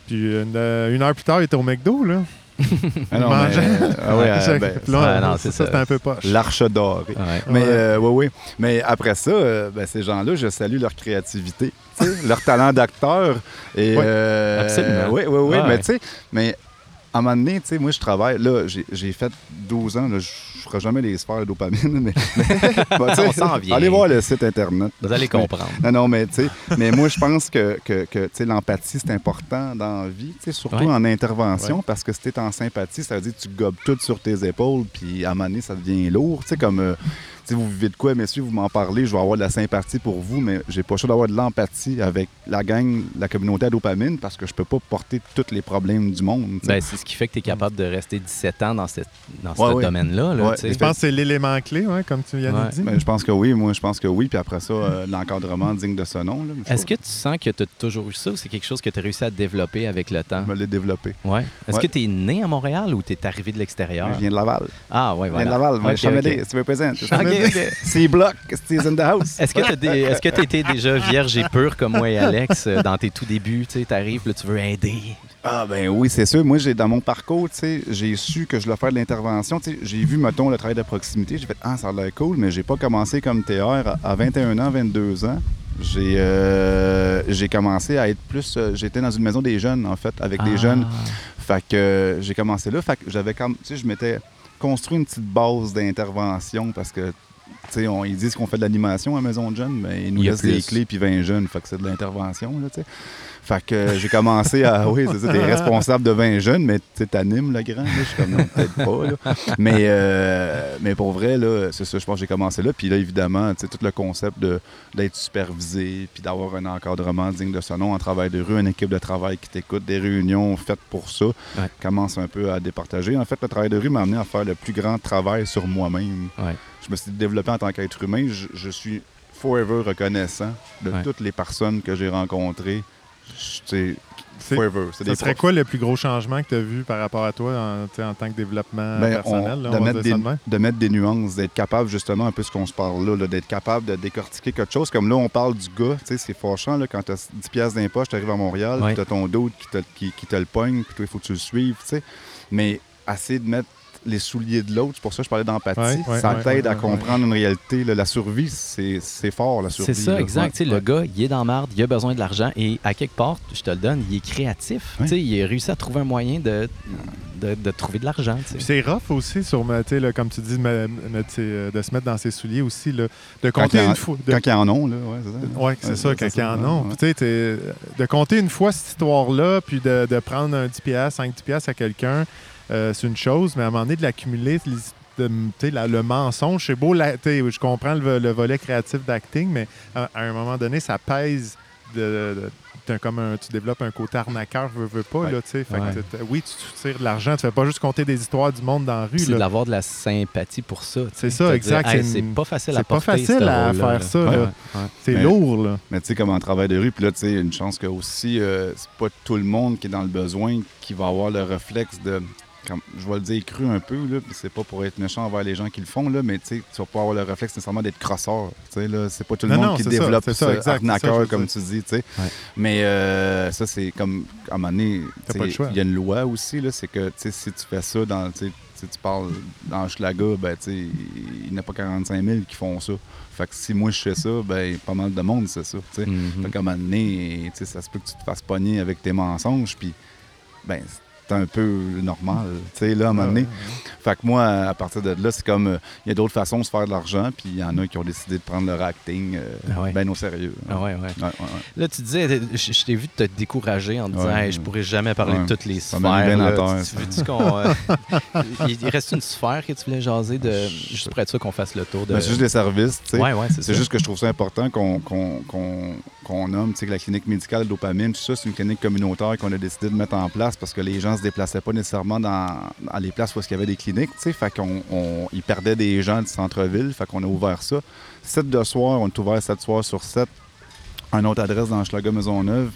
Puis une, euh, une heure plus tard, il était au McDo, là. Ah non, mais, ah ouais, ben, non, ça, c'est ça. c'était un peu poche. L'arche dorée. Ouais. Mais Ouais. euh, oui, oui. Mais après ça, euh, ben, ces gens-là, je salue leur créativité, leur talent d'acteur. Et euh, absolument. Oui, oui, oui. Mais tu sais, mais à un moment donné, moi, je travaille. Là, j'ai- j'ai fait 12 ans. là, Je ne ferai jamais les sphères de dopamine. Mais, mais- On s'en vient. Allez voir le site Internet. Vous allez comprendre. Non, non, mais tu mais moi, je pense que, que, l'empathie, c'est important dans la vie, surtout Ouais. en intervention, parce que si tu es en sympathie, ça veut dire que tu gobes tout sur tes épaules, puis à un moment donné, ça devient lourd. Tu sais, comme, euh, vous vivez de quoi, messieurs, vous m'en parlez, je vais avoir de la sympathie pour vous, mais j'ai pas le choix d'avoir de l'empathie avec la gang, la communauté à dopamine, parce que je peux pas porter tous les problèmes du monde. Ben, c'est ce qui fait que tu es capable de rester 17 ans dans, cette, dans Ouais, ce ouais. domaine-là. là, Ouais. Je pense que c'est l'élément clé, ouais, comme tu viens Ouais. de dire. Ben, je pense que oui, moi, je pense que oui, puis après ça, euh, l'encadrement digne de ce nom. je Est-ce que tu sens que tu as toujours eu ça ou c'est quelque chose que tu as réussi à développer avec le temps? je me l'ai développé. Ouais. Est-ce Ouais. que tu es né à Montréal ou tu es arrivé de l'extérieur? Je viens de Laval. Ah, ouais, Je viens voilà. de Laval, moi, Ok, Chamédé, ok. si C'est bloc, c'est in the house. Est-ce que tu est-ce que étais déjà vierge et pur comme moi et Alex euh, dans tes tout débuts? Tu arrives, là, tu veux aider? Ah ben oui, c'est sûr. Moi, j'ai dans mon parcours, tu sais, j'ai su que je voulais faire de l'intervention. J'ai vu, mettons, le travail de proximité. J'ai fait ah, ça a l'air cool, mais j'ai pas commencé comme TR à, à 21 ans, 22 ans. J'ai euh, j'ai commencé à être plus. euh, J'étais dans une maison des jeunes, en fait, avec des Ah. jeunes. Fait que euh, j'ai commencé là. Fait que j'avais comme. Tu sais, je m'étais construit une petite base d'intervention parce que. On- ils disent qu'on fait de l'animation à Maison de Jeunes, mais ils nous laissent des plus. clés puis 20 jeunes. Fait que c'est de l'intervention, là, tu sais. Fait que euh, j'ai commencé à. Oui, c'est ça, t'es responsable de 20 jeunes, mais tu t'animes le grand. Je suis comme, non, peut-être pas. Là. Mais, euh, mais pour vrai, là, c'est ça, je pense que j'ai commencé là. Puis là, évidemment, tout le concept de, d'être supervisé, puis d'avoir un encadrement digne de ce nom en travail de rue, une équipe de travail qui t'écoute, des réunions faites pour ça, Ouais. commence un peu à départager. En fait, le travail de rue m'a amené à faire le plus grand travail sur moi-même. Ouais. Je me suis développé en tant qu'être humain. Je, je suis forever reconnaissant de Ouais. toutes les personnes que j'ai rencontrées. Je- Forever. Des serait profs. quoi le plus gros changement que tu as vu par rapport à toi en, tant que développement Ben, personnel? on- là, de, on mettre des, de de mettre des nuances, d'être capable justement un peu ce qu'on se parle là, là, d'être capable de décortiquer quelque chose. Comme là, on parle du gars, c'est fâchant là, quand tu as 10 piastres d'impôt, tu arrives à Montréal, Ouais. tu as ton dos qui te, qui, qui te le pogne, puis toi, il faut que tu le suives, tu sais. Mais assez de mettre les souliers de l'autre. C'est pour ça que je parlais d'empathie. Ouais, ouais, ça ouais, t'aide ouais, à ouais. comprendre une réalité. là. La survie, c'est c'est fort, la survie. C'est ça, là. exact. Ouais, Tu sais, Le gars, il est dans marde, il a besoin de l'argent et à quelque part, je te le donne, il est créatif. Oui. Tu sais, Il a réussi à trouver un moyen de, de, de trouver de l'argent. c'est rough aussi, sur, ma- tu sais, là, comme tu dis, me- me- euh, de se mettre dans ses souliers aussi. Là, de Quand compter il y en- une fois. de- Quand ils en ont, là, ouais, c'est ça. Oui, c'est Ouais, ça, c'est quand ça, ils en ont. de compter une fois cette histoire-là, puis de, de prendre un 10$, piastres, 5 piastres à quelqu'un, euh, c'est une chose, mais à un moment donné, de l'accumuler, le mensonge, c'est beau, la- tu sais, je comprends le, le volet créatif d'acting, mais à, à un moment donné, ça pèse de. comme un- tu développes un côté arnaqueur, veux, veux pas, Ouais. là, tu sais. Fait Ouais. oui, tu, tu tires de l'argent, tu fais pas juste compter des histoires du monde dans la rue, C'est d'avoir de la sympathie pour ça. C'est ça, exact, Hey, c'est une- pas facile à c'est pas facile à faire là. ça, Ouais. C'est lourd, là. Mais tu sais, comme en travail de rue, puis là, tu sais, une chance que aussi, euh, c'est pas tout le monde qui est dans le besoin qui va avoir le réflexe de. Comme- je vais le dire cru un peu, là, c'est pas pour être méchant envers les gens qui le font, là, mais tu vas pas avoir le réflexe nécessairement d'être crosseur. Là, c'est pas tout le Non, monde non, qui développe ça, ce exact, ça, comme tu dis. Ouais. Mais euh, ça, c'est comme, à un moment donné, il y a une loi aussi, là, c'est que, si tu fais ça dans, si tu parles dans Schlaga, ben, il n'y a pas 45 000 qui font ça. Fait que si moi je fais ça, ben, pas mal de monde, c'est ça, tu sais. Mhm. Fait qu'à un moment donné, ça se peut que tu te fasses pogner avec tes mensonges, puis ben, un peu normal, tu sais, là, à un moment donné. Fait que moi, à partir de là, c'est comme, euh, il y a d'autres façons de se faire de l'argent, puis il y en a qui ont décidé de prendre leur acting euh, Ah ouais. ben au sérieux. Ah ouais, ouais. Ouais, ouais, ouais. Là, tu disais, je, je t'ai vu te décourager en te disant. Hey, je pourrais jamais parler de toutes les sphères. là. Tu- tu veux-tu qu'on, euh, il reste une sphère que tu voulais jaser de, juste pour être sûr qu'on fasse le tour de. Ben, c'est juste des services, tu sais. C'est juste que je trouve ça important qu'on nomme tu sais, que la clinique médicale dopamine, tout ça, c'est une clinique communautaire qu'on a décidé de mettre en place parce que les gens se déplaçaient pas nécessairement dans, les places où il y avait des cliniques. tu sais. Fait ils perdaient des gens du centre-ville. Fait qu'on a ouvert ça. 7 de soir, on est ouvert 7 soirs sur 7. Une autre adresse dans Schlager Maisonneuve.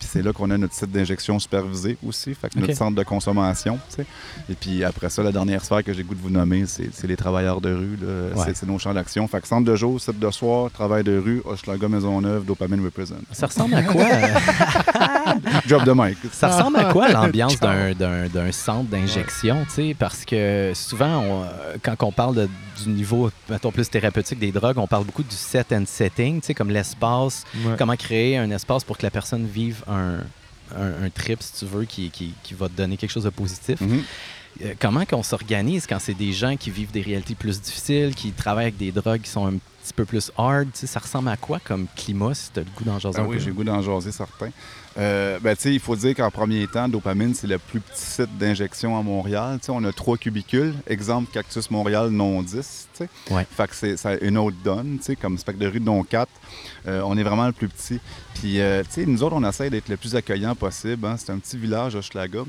Puis c'est là qu'on a notre site d'injection supervisé aussi, fait que notre centre de consommation. tu sais. Et puis après ça, la dernière sphère que j'ai goût de vous nommer, c'est les travailleurs de rue. Ouais. C'est- nos champs d'action. Fait que centre de jour, site de soir, travail de rue, Hochelaga Maisonneuve, Dopamine Represent. Ça ressemble à quoi? Job de Mike. Ça ressemble à quoi l'ambiance d'un- centre d'injection, tu sais, parce que souvent, on, quand on parle de- du niveau, mettons, plus thérapeutique des drogues, on parle beaucoup du set and setting, tu sais, comme l'espace, Ouais. comment créer un espace pour que la personne vive un, un, un trip, si tu veux, qui, qui, qui va te donner quelque chose de positif. Mhm. Euh, comment qu'on s'organise quand c'est des gens qui vivent des réalités plus difficiles, qui travaillent avec des drogues qui sont un petit peu plus hard, ça ressemble à quoi comme climat, si tu as le goût d'en jaser un oui, j'ai le goût d'en jaser certains. Euh, ben, il faut dire qu'en premier temps, Dopamine, c'est le plus petit site d'injection à Montréal. On a trois cubicules. Exemple, Cactus Montréal, non 10. tu sais. Ouais. Fait que c'est ça une autre donne, comme Spectre de rue, non 4. Euh, on est vraiment le plus petit. Puis, euh, nous autres, on essaie d'être le plus accueillant possible. hein. C'est un petit village, Hochelaga.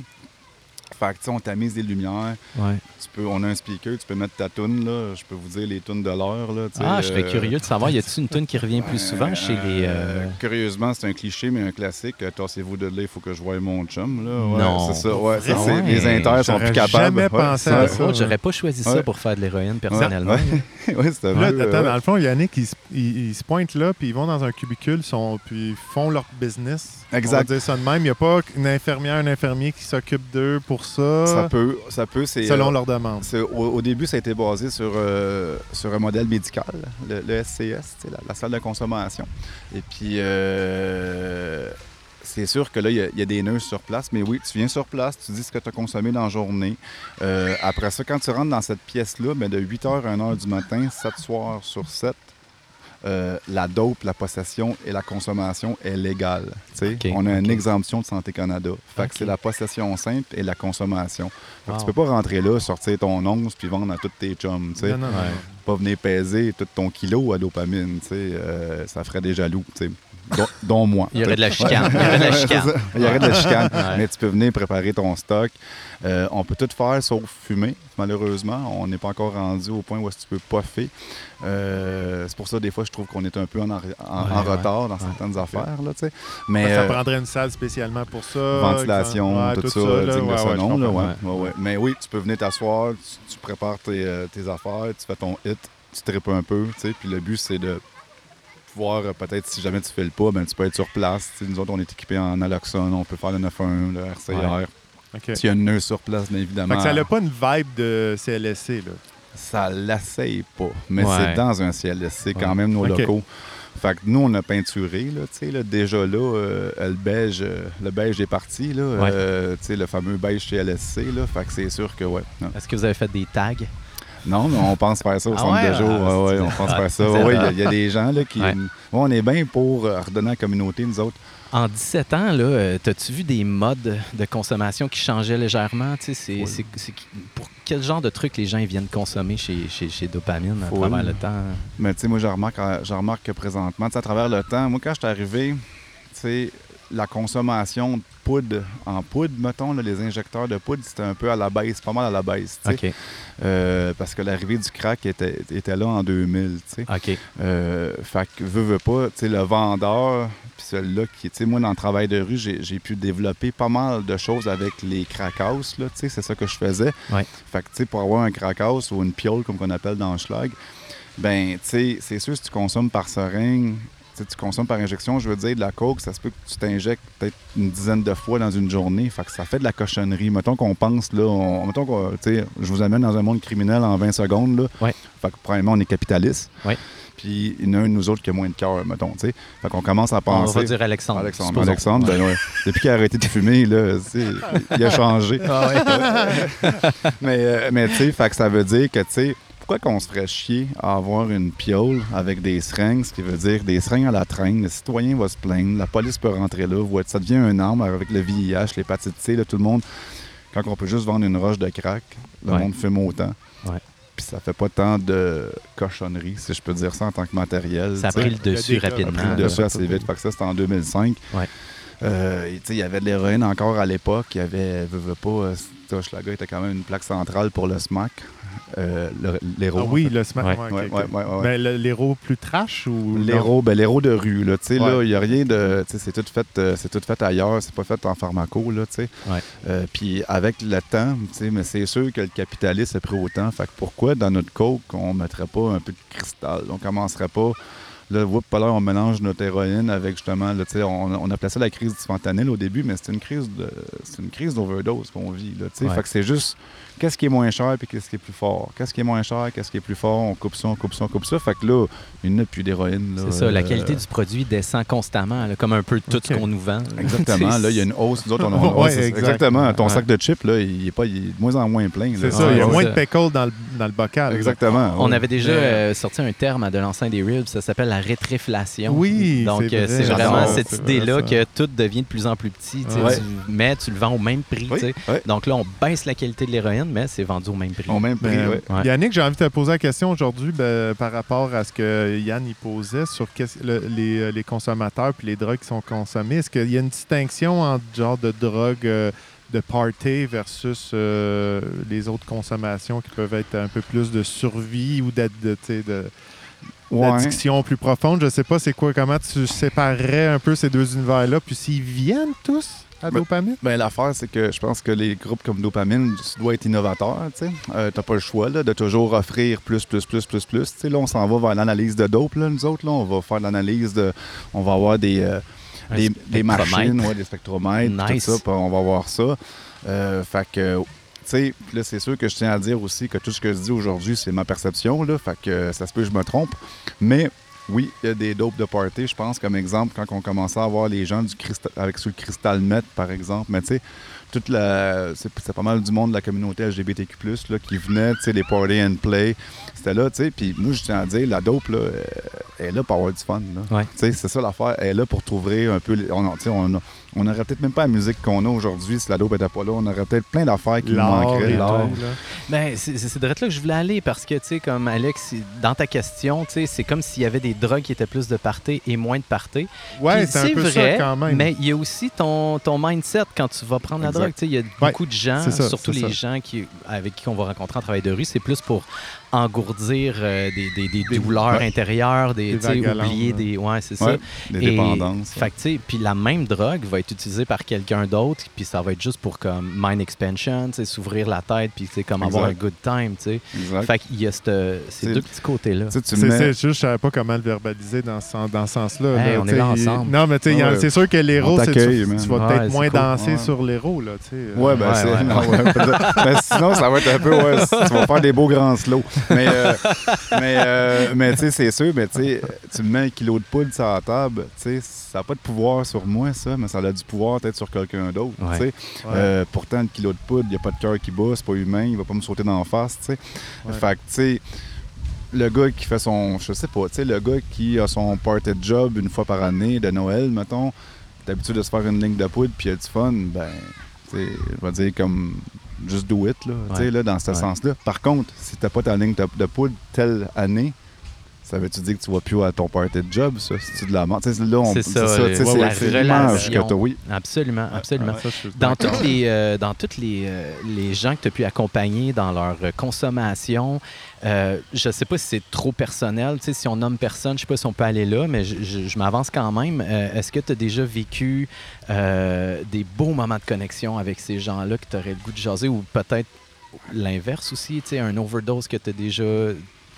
Fait que, tu sais, on tamise des lumières. Ouais. Tu peux, on a un speaker, tu peux mettre ta toune, là. Je peux vous dire les tunes de l'heure, là. Ah, je serais euh, curieux de savoir, y a-t-il une tune qui revient plus souvent chez les. euh, euh, Curieusement, c'est un cliché, mais un classique. Tassez-vous de là, il faut que je voie mon chum. Là. Ouais, Non. C'est ça. Ouais, ça, c'est- ouais. Les inters sont plus capables. jamais pensé ouais. à ça. J'aurais pas choisi ça Ouais. pour faire de l'héroïne personnellement. Ouais, c'est attends, euh, dans le fond, Yannick, ils, se- ils- ils se pointent là, puis ils vont dans un cubicule, sont, puis ils font leur business. Exact. On va dire ça de même. Il n'y a pas une infirmière, un infirmier qui s'occupe d'eux pour ça, Ça peut, ça peut. C'est, selon euh, leur demande. c'est- au, au début, ça a été basé sur, euh, sur un modèle médical, le, le SCS, la, la salle de consommation. Et puis, euh, c'est sûr que là, il y y, a des nurses sur place, mais oui, tu viens sur place, tu dis ce que tu as consommé dans la journée. Après ça, quand tu rentres dans cette pièce-là, ben, de 8h à 1h du matin, 7 soirs sur 7, euh, la dope, la possession et la consommation est légale. On a une exemption de Santé Canada. Fait que c'est la possession simple et la consommation. Fait que Wow. tu peux pas rentrer là, sortir ton once puis vendre à tous tes chums. Non, non. Pas venir peser tout ton kilo à dopamine. Euh, ça ferait des jaloux. Dont, dont moi. Il y aurait de la chicane. Il y aurait de la chicane. Il y aurait de la chicane. Ouais. Mais tu peux venir préparer ton stock. Euh, on peut tout faire sauf fumer, malheureusement. On n'est pas encore rendu au point où est-ce que tu peux puffer. Euh, c'est pour ça, des fois, je trouve qu'on est un peu en, en- Ouais, en ouais. retard dans Ouais. certaines affaires. Là. Mais ça euh, prendrait une salle spécialement pour ça. ventilation, Ouais, tout, ça, digne de ce nom, là, comprends. ouais, ouais, ouais. Mais oui, tu peux venir t'asseoir, tu, tu prépares tes, euh, tes affaires, tu fais ton hit, tu tripes un peu, tu sais, puis le but, c'est de pouvoir, euh, peut-être, si jamais tu fais le pas, ben, tu peux être sur place. Tu sais, nous autres, on est équipés en Naloxone, on peut faire le 911, le RCR. Ouais. S'il y a une nurse sur place, bien Fait évidemment. que ça n'a pas une vibe de CLSC, là. Ça l'essaye pas, mais Ouais. c'est dans un CLSC quand Ouais. même nos locaux. Fait que nous, on a peinturé, là, tu sais, là, déjà là, euh, le beige, euh, le beige est parti, là, Ouais. euh, tu sais, le fameux beige CLSC, là, fait que c'est sûr que, ouais. Est-ce que vous avez fait des tags? Non, mais on pense faire ça au Ah centre ouais? de jour, Ah, ouais, on pense faire ça. Ouais, il y a- il y, a des gens, là, qui... Ouais. On est bien pour euh, redonner à la communauté, nous autres. En 17 ans, là, euh, t'as-tu vu des modes de consommation qui changeaient légèrement? C'est, Oui. c'est- pour quel genre de trucs les gens viennent consommer chez, chez, chez Dopamine à travers le temps? Mais tu sais, moi, je remarque, euh, je remarque que présentement, à travers le temps, moi, quand je suis arrivé, tu sais, la consommation de poudre en poudre, mettons, là, les injecteurs de poudre, c'était un peu à la baisse, pas mal à la baisse. Euh, parce que l'arrivée du crack était, était là en 2000, tu sais. OK. Euh, fait que, veux, veux pas, le vendeur, puis celui-là qui, tu sais, moi, dans le travail de rue, j'ai pu développer pas mal de choses avec les crack house, là, tu sais, c'est ça que je faisais. Ouais. Fait que, tu sais, pour avoir un crack house ou une piole, comme qu'on appelle dans le schlag, ben, tu sais, c'est sûr, si tu consommes par seringue, tu consommes par injection, je veux dire, de la coke, ça se peut que tu t'injectes peut-être une dizaine de fois dans une journée. Fait que ça fait de la cochonnerie. Mettons qu'on pense, là, on- mettons qu'on, je vous amène dans un monde criminel en 20 secondes, là. Ouais. Fait que, premièrement, on est capitaliste. Ouais. Puis il y en a un de nous autres qui a moins de cœur, mettons, tu sais. Fait qu'on commence à On penser. va dire Alexandre. Alexandre. Alexandre, ben ouais. Depuis qu'il a arrêté de fumer, là, il a changé. Ah ouais. mais euh, mais tu sais, fait que ça veut dire que, tu sais, pourquoi qu'on se ferait chier à avoir une piole avec des seringues, ce qui veut dire des seringues à la traîne, le citoyen va se plaindre, la police peut rentrer là, vous- ça devient un arme avec le VIH, l'hépatite C, là, tout le monde. Quand on peut juste vendre une roche de crack, le Ouais. monde fume autant. Ouais. Puis ça fait pas tant de cochonnerie, si je peux dire ça en tant que matériel. Ça a pris le a dessus des cas- rapidement. pris le dessus assez vite. Fait que ça, c'était en 2005. Ouais. Euh, et tu sais, il y avait de l'héroïne encore à l'époque. Il y avait, veux, veux pas, euh, tu sais, Hochelaga était quand même une plaque centrale pour le SMAC, euh, l'héros. Ah oui, en fait. le smack. Ouais. ouais, Ouais, ok, ouais, ok. ouais, ouais. Ben, l'héros plus trash ou. L'héros, ben, l'héros de rue, là, tu sais, là, Ouais. il n'y a rien de, tu sais, c'est tout fait, euh, c'est tout fait ailleurs, c'est pas fait en pharmaco, là, tu sais. Ouais. Euh, puis avec le temps, tu sais, mais c'est sûr que le capitalisme a pris autant, fait que pourquoi dans notre coke, on mettrait pas un peu de cristal, on commencerait pas, là, whoop, pas là, on mélange notre héroïne avec justement, là, on, on appelait ça la crise du fentanyl au début, mais c'est une crise de, c'est une crise d'overdose qu'on vit, là, tu sais, Ouais. fait que c'est juste, qu'est-ce qui est moins cher puis qu'est-ce qui est plus fort, qu'est-ce qui est moins cher, qu'est-ce qui est plus fort, on coupe ça, on coupe ça, on coupe ça, fait que là, il n'y a plus d'héroïne. C'est ça, la euh, qualité du produit descend constamment, là, comme un peu tout ce qu'on nous vend. là. Exactement. Là, il y a une hausse. Nous autres, on, on- Ouais, exact. Exactement. Ton Ouais. sac de chips, là, il est, pas, il est de moins en moins plein. C'est Ah, ça, il y a moins ça. de pickle dans le, dans le bocal. Exactement. On avait déjà euh, sorti un terme à de l'enceinte des ribs, ça s'appelle la rétréflation. Oui, Donc, c'est euh, vrai. vraiment cette vrai, idée-là que tout devient de plus en plus petit. Ouais. Tu le vends au même prix. Oui, ouais. Donc là, on baisse la qualité de l'héroïne, mais c'est vendu au même prix. Au même prix, Mais, ouais. Yannick, j'ai envie de te poser la question aujourd'hui ben, par rapport à ce que Yann y posait sur qu'est-ce- le- les, euh, les consommateurs puis les drogues qui sont consommées. Est-ce qu'il y a une distinction entre genre de drogue euh, de party versus euh, les autres consommations qui peuvent être un peu plus de survie ou d'ad- de, de- Ouais. d'addiction plus profonde? Je sais pas c'est quoi, comment tu séparerais un peu ces deux univers-là, puis s'ils viennent tous à Ben, dopamine? Ben, l'affaire, c'est que je pense que les groupes comme Dopamine, tu dois être innovateur, tu sais. Euh, T'as pas le choix, là, de toujours offrir plus, plus, plus, plus, plus. Tu sais, là, on s'en va vers l'analyse de dope, là, nous autres, là. On va faire l'analyse de... On va avoir des... euh, des, des machines, ouais, des spectromètres, Nice. tout ça, puis on va voir ça. Euh, fait que, tu sais, c'est sûr que je tiens à dire aussi que tout ce que je dis aujourd'hui, c'est ma perception, là, fait que euh, ça se peut que je me trompe. Mais oui, il y a des dopes de party, je pense, comme exemple, quand on commençait à voir les gens du cristal, avec sur le cristal met, par exemple, mais tu sais, toute la. C'est pas mal du monde de la communauté LGBTQ, là, qui venait, tu sais, les party and play. C'était là, tu sais. Puis moi, je tiens à dire, la dope, là, elle est là pour avoir du fun, là. Ouais. Tu sais, c'est ça l'affaire. Elle est là pour trouver un peu. On, tu sais, on, a- on aurait peut-être même pas la musique qu'on a aujourd'hui si la dope était pas là. On aurait peut-être plein d'affaires qui nous manqueraient. L'art. Ben, c'est de là que je voulais aller parce que, tu sais, comme Alex, dans ta question, tu sais, c'est comme s'il y avait des drogues qui étaient plus de party et moins de party. Ouais, c'est un peu vrai, ça quand même. Mais il y a aussi ton, ton mindset quand tu vas prendre la Exact. drogue. Tu sais, Il y a Ouais, beaucoup de gens, ça, surtout les ça. gens qui, avec qui on va rencontrer en travail de rue, c'est plus pour engourdir euh, des, des- des Des- douleurs ouais. intérieures, des, Des oublier des. Ouais, c'est ça. Des Et- dépendances. Fait que, tu sais, puis la même drogue va être utilisée par quelqu'un d'autre, puis ça va être juste pour comme mind expansion, tu sais, s'ouvrir la tête, puis tu sais, comme avoir un good time, tu sais. Exact. Fait qu'il y a cette- ces C'est- deux petits côtés-là. C'est mets- juste, je savais pas comment le verbaliser dans ce, sens- dans ce sens-là. Hey, on est T'sais, là il- ensemble. Non, mais tu sais, Ouais. c'est sûr que l'héros, tu, tu vas Ouais, peut-être moins cool. danser Ouais. sur l'héros. là. là, tu sais. euh, Ouais, ben, Ouais, c'est- non, mais sinon, ça va être un peu. Ouais, tu vas faire des beaux grands slows. Mais, euh, mais, euh, mais tu sais, c'est sûr, mais tu sais, tu me mets un kilo de poudre sur la table, tu sais, ça n'a pas de pouvoir sur moi, ça, mais ça a du pouvoir peut-être sur quelqu'un d'autre. Ouais. tu sais. ouais. Euh, pourtant, le kilo de poudre, il n'y a pas de cœur qui bat, c'est pas humain, il va pas me sauter dans la face, tu sais. Ouais. Fait que, tu sais, le gars qui fait son. Je sais pas, tu sais, le gars qui a son party job une fois par année de Noël, mettons, d'habitude de se faire une ligne de poudre puis il a du fun, ben, tu sais, je vais dire comme. Just do it, là, tu sais, Ouais. là, dans ce Ouais. sens-là. Par contre, si t'as pas ta ligne de, de poudre telle année, ça veut-tu dire que tu vas plus à ton party de job, ça? C'est-tu de la mort? Tu sais, là, on C'est ça, tu ouais, c'est la c'est l'image relation. que t'as, oui. Absolument, absolument. Ça, suis Dans toutes les, euh, dans toutes les, euh, les gens que tu as pu accompagner dans leur euh, consommation, euh, je ne sais pas si c'est trop personnel. Tu sais, si on nomme personne, je ne sais pas si on peut aller là, mais je, je- je m'avance quand même. Euh, Est-ce que tu as déjà vécu euh, des beaux moments de connexion avec ces gens-là que tu aurais le goût de jaser ou peut-être l'inverse aussi, tu sais, un overdose que tu as déjà.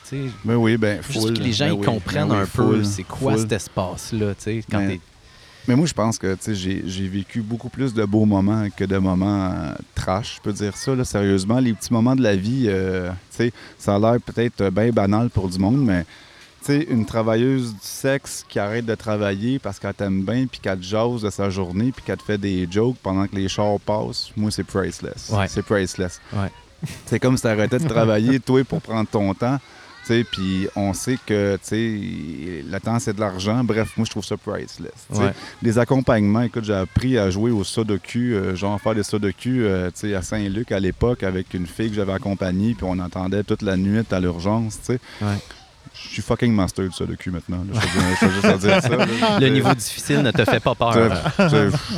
Tu sais, Ben oui, ben, Juste que les gens Ben oui, comprennent ben oui, un peu c'est quoi full. cet espace-là, tu quand Mais- t'es- Mais moi, je pense que tu j'ai vécu beaucoup plus de beaux moments que de moments euh, trash, je peux dire ça, là, sérieusement. Les petits moments de la vie, euh, tu ça a l'air peut-être bien banal pour du monde, mais tu une travailleuse du sexe qui arrête de travailler parce qu'elle t'aime bien, puis qu'elle te jase de sa journée, puis qu'elle te fait des jokes pendant que les chars passent, moi, c'est priceless. Ouais. C'est priceless. Ouais. C'est comme si t'arrêtais de travailler, toi, pour prendre ton temps. Puis on sait que tu sais, le temps, c'est de l'argent. Bref, moi, je trouve ça priceless. Ouais. Les accompagnements, écoute, j'ai appris à jouer au Sudoku, euh, genre faire des Sudoku euh, tu sais, à Saint-Luc à l'époque avec une fille que j'avais accompagnée, puis on entendait toute la nuit à l'urgence. tu sais. Ouais. Je suis fucking master du Sudoku maintenant. là. Je veux je veux juste te dire ça. là. le niveau difficile ne te fait pas peur.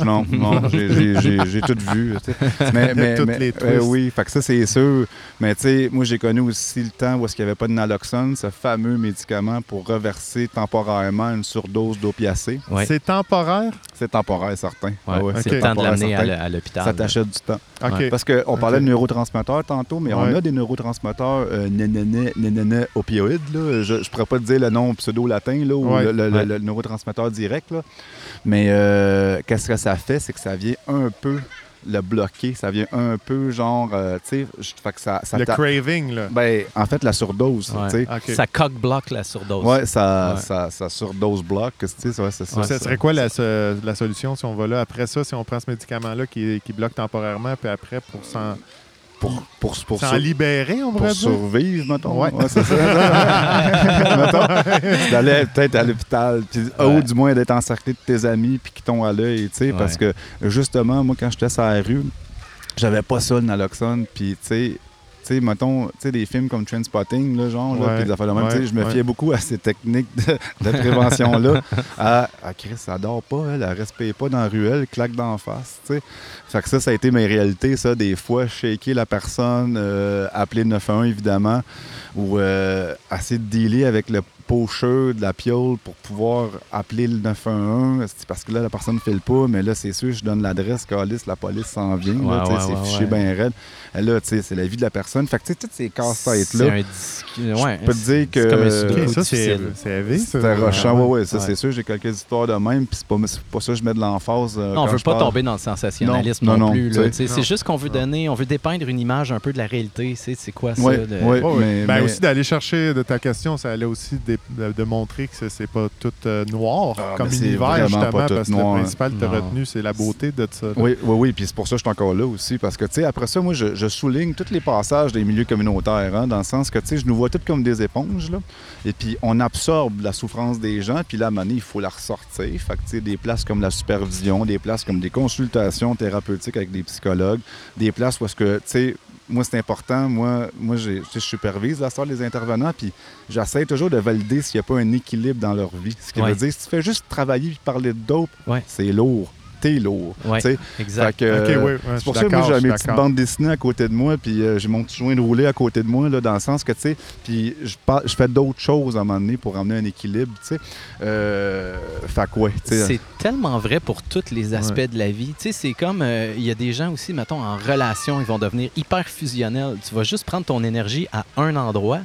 Non, non, j'ai- tout vu. Mais, mais, Toutes mais- les euh, oui, fait que ça, c'est sûr. Mais tu sais, moi, j'ai connu aussi le temps où est-ce qu'il n'y avait pas de naloxone, ce fameux médicament pour reverser temporairement une surdose d'opiacés. Ouais. C'est temporaire? C'est temporaire, certain. Ouais, Ah ouais, c'est le temps de temporaire, l'amener à l'hôpital. Ça t'achète du temps. Parce qu'on parlait de neurotransmetteurs tantôt, mais on a des neurotransmetteurs euh, nénéné- nénéné opioïdes. Là. Je ne pourrais pas te dire le nom pseudo-latin là, ou Ouais. le, le- Ouais. le neurotransmetteur direct. Là. Mais euh, qu'est-ce que ça fait? C'est que ça vient un peu le bloquer. Ça vient un peu genre, euh, tu sais, je- fait que ça... ça Le craving, là. ben, en fait, la surdose, Ouais. tu sais. Ça coque-bloque la surdose. Ouais, ça, Ouais. Ça, ça surdose bloque, tu sais, ça. Ça ça. serait quoi la solution si on va là? Après ça, si on prend ce médicament-là qui, qui bloque temporairement, puis après, pour s'en Pour, pour, pour, s'en libérer, on pour pourrait dire? survivre, mettons. Ouais. c'est ça. mettons, c'est d'aller peut-être à l'hôpital, puis Ouais. ou du moins d'être encerclé de tes amis, puis qui t'ont à l'œil, tu sais, parce que justement, moi, quand j'étais sur la rue, j'avais pas ça, le naloxone, puis tu sais, sais, mettons, tu sais, des films comme Trainspotting, là, genre, là, Ouais, des affaires de même, ouais, je me ouais. fiais beaucoup à ces techniques de, de prévention-là. à, à Chris, elle dort pas, elle, elle respire pas dans la ruelle, claque d'en face, tu sais. Fait que ça, ça a été mes réalités, ça, des fois, shaker la personne, euh, appeler le 911, évidemment, ou euh, essayer de dealer avec le pocheur de la piole pour pouvoir appeler le 911. C'est parce que là, la personne ne file pas, mais là, c'est sûr, je donne l'adresse, calice, la police s'en vient. Ouais, ouais, c'est ouais, fiché ouais. bien raide. Et là, tu sais, c'est la vie de la personne. Fait que, tu sais, toutes ces C'est casse-têtes-là. Ouais, peux te dire que- C'est comme un c'est c'est rochant. Ouais. Ouais, ça, c'est sûr, j'ai quelques histoires de même, puis c'est pas, c'est pas ça que je mets de l'emphase. euh, Non, on veut je pas parle. tomber dans le sensationnalisme Non, non, plus. C'est juste qu'on veut donner, on veut dépeindre une image un peu de la réalité. C'est c'est quoi ça? Mais- ben mais- aussi d'aller chercher de ta question, ça allait aussi dé- de, montrer que c'est- pas tout euh, noir Ah, comme mais c'est univers vraiment justement pas tout parce que le principal retenu c'est la beauté de ça. là. Oui, oui, oui. Puis c'est pour ça que je suis encore là aussi. Parce que, tu sais, après ça, moi, je, je souligne tous les passages des milieux communautaires, hein, dans le sens que, tu sais, je nous vois tous comme des éponges, là. Et puis, on absorbe la souffrance des gens, puis là, à un moment donné, il faut la ressortir. Fait que, tu sais, des places comme la supervision, des places comme des consultations thérapeutiques avec des psychologues, des places où est-ce que, tu sais, moi, c'est important. Moi, moi je supervise la sorte des intervenants, puis j'essaie toujours de valider s'il n'y a pas un équilibre dans leur vie. Ce qui Ouais. veut dire, si tu fais juste travailler et parler de dope, Ouais. c'est lourd. T'es lourd. Ouais, exact. Euh, oui, c'est pour ça que moi, j'ai mes petites bandes dessinées à côté de moi, puis euh, j'ai mon petit joint de roulé à côté de moi, là, dans le sens que, tu sais, puis je, je fais d'autres choses à un moment donné pour amener un équilibre, tu sais. Euh, fait que, ouais, tu sais. C'est tellement vrai pour tous les aspects de la vie. Tu sais, c'est comme, euh, il y a des gens aussi, mettons, en relation, ils vont devenir hyper fusionnels. Tu vas juste prendre ton énergie à un endroit.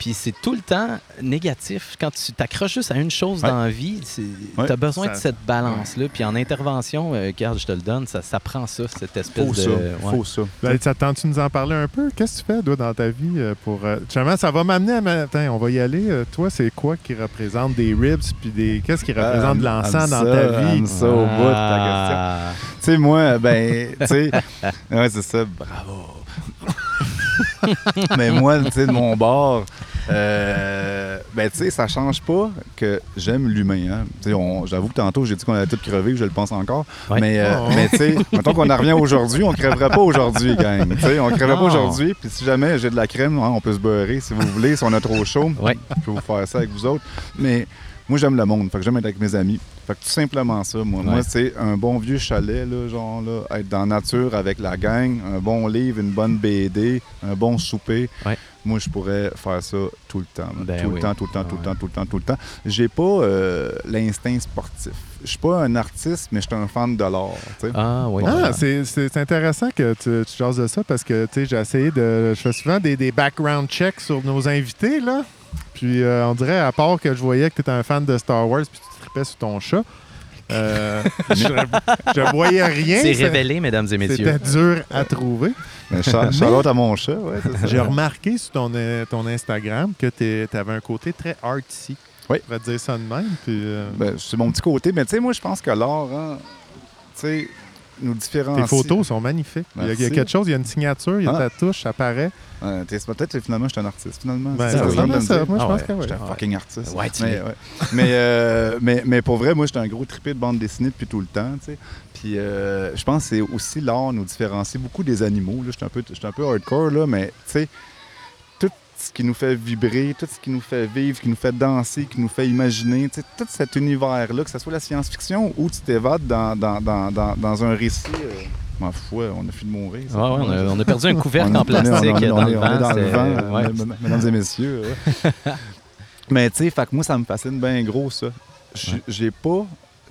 Puis c'est tout le temps négatif. Quand tu t'accroches juste à une chose Ouais. dans la vie, tu Ouais. as besoin Ça- de cette balance-là. Puis en intervention, euh, regarde, je te le donne, ça, ça prend ça, cette espèce Faut de. ça. ouais. Faut ça. Ben, de nous en parler un peu? Qu'est-ce que tu fais, toi, dans ta vie euh, pour. euh, Justement, ça va m'amener à. ma- Attends, on va y aller. Euh, toi, c'est quoi qui représente des ribs? Puis des. Qu'est-ce qui représente de l'encens dans ta vie? aime ça au bout de ta question. Ah. Tu sais, moi, ben, tu sais, ouais, c'est ça, bravo. Mais moi, tu sais, de mon bord, euh, ben, tu sais, ça change pas que j'aime l'humain. Hein. Tu sais, on- J'avoue que tantôt, j'ai dit qu'on allait tout crever, je le pense encore. Ouais. Mais, euh, Oh. mais tu sais, mettons qu'on en revient aujourd'hui, on crèverait pas aujourd'hui, gang. Tu sais, on crèverait pas aujourd'hui. Puis si jamais j'ai de la crème, hein, on peut se beurrer si vous voulez, si on a trop chaud. Ouais. Je peux vous faire ça avec vous autres. Mais moi, j'aime le monde. Fait que j'aime être avec mes amis. Fait que tout simplement ça, moi. Moi, c'est un bon vieux chalet, là, genre, là, être dans la nature avec la gang, un bon livre, une bonne BD, un bon souper. Ouais. Moi, je pourrais faire ça tout le temps. Ben tout oui. le temps, tout le temps, tout le temps, tout le temps, tout le temps. J'ai pas euh, l'instinct sportif. Je suis pas un artiste, mais je suis un fan de l'art. Ah, oui. Ah, c'est- intéressant que tu, tu jases de ça parce que, tu sais, j'ai essayé de. Je fais souvent des, des background checks sur nos invités, là. Puis, euh, on dirait, à part que je voyais que tu étais un fan de Star Wars puis sur ton chat, euh, je, je voyais rien. C'est révélé, mesdames et messieurs. C'était dur à trouver. Charlotte à mon chat, ouais. J'ai remarqué sur ton, euh, ton Instagram que tu avais un côté très artsy. Oui. On va te dire ça de même. Puis, euh, Ben, c'est mon petit côté, mais tu sais, moi, je pense que l'art, hein, tu sais, nous différencie. tes photos sont magnifiques. Il y, a, il y a Merci. quelque chose, il y a une signature, il y a Ah. ta touche, ça paraît. Peut-être que finalement, je suis un artiste, finalement. Ben, C'est ça ça, ressemble de à me ça. dire. Moi, je Ah pense ouais, que oui. Je suis un fucking artiste. Ouais, mais, l'es. ouais. mais, euh, mais, mais pour vrai, moi, j'étais un gros trippé de bande dessinée depuis tout le temps. tu sais. Puis euh, je pense que c'est aussi l'art nous différencie beaucoup des animaux. suis un, peu- un peu hardcore, là, mais tu sais, ce qui nous fait vibrer, tout ce qui nous fait vivre, qui nous fait danser, qui nous fait imaginer, tu sais, tout cet univers-là, que ce soit la science-fiction ou tu t'évades dans, dans, dans, dans, dans un récit. euh, m'en fous, on a fini de mourir. Ouais, ouais, on, a, on a perdu un couvercle en plastique on est- dans on le est- on est vent. dans le vent, ouais. euh, mesdames et messieurs. Mais tu sais, fait que moi, ça me fascine bien gros, ça. J'ai pas...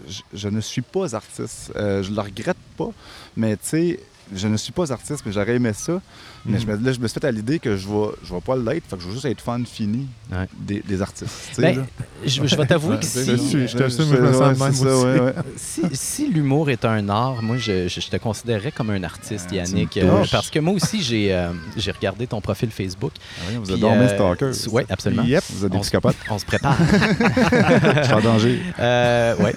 Je, je ne suis pas artiste. Euh, je le regrette pas, mais tu sais, je ne suis pas artiste, mais j'aurais aimé ça. Mais Mhm. je me, là, je me suis fait à l'idée que je vais, je vais pas l'être, fait que je vais juste être fan fini Ouais. des, des artistes. Ben, là. je, je vais t'avouer que Je si, suis- je je me sens de ouais, même c'est ça, aussi. ouais, ouais. si, si l'humour est un art, moi, je, je- je te considérerais comme un artiste, Ah, Yannick. euh, parce que moi aussi, j'ai euh, j'ai regardé ton profil Facebook. Ah, vous êtes dormi euh, stalker. Oui, absolument. Yep. Vous êtes des On se- psychopathes. On se prépare. Je suis en danger. Euh.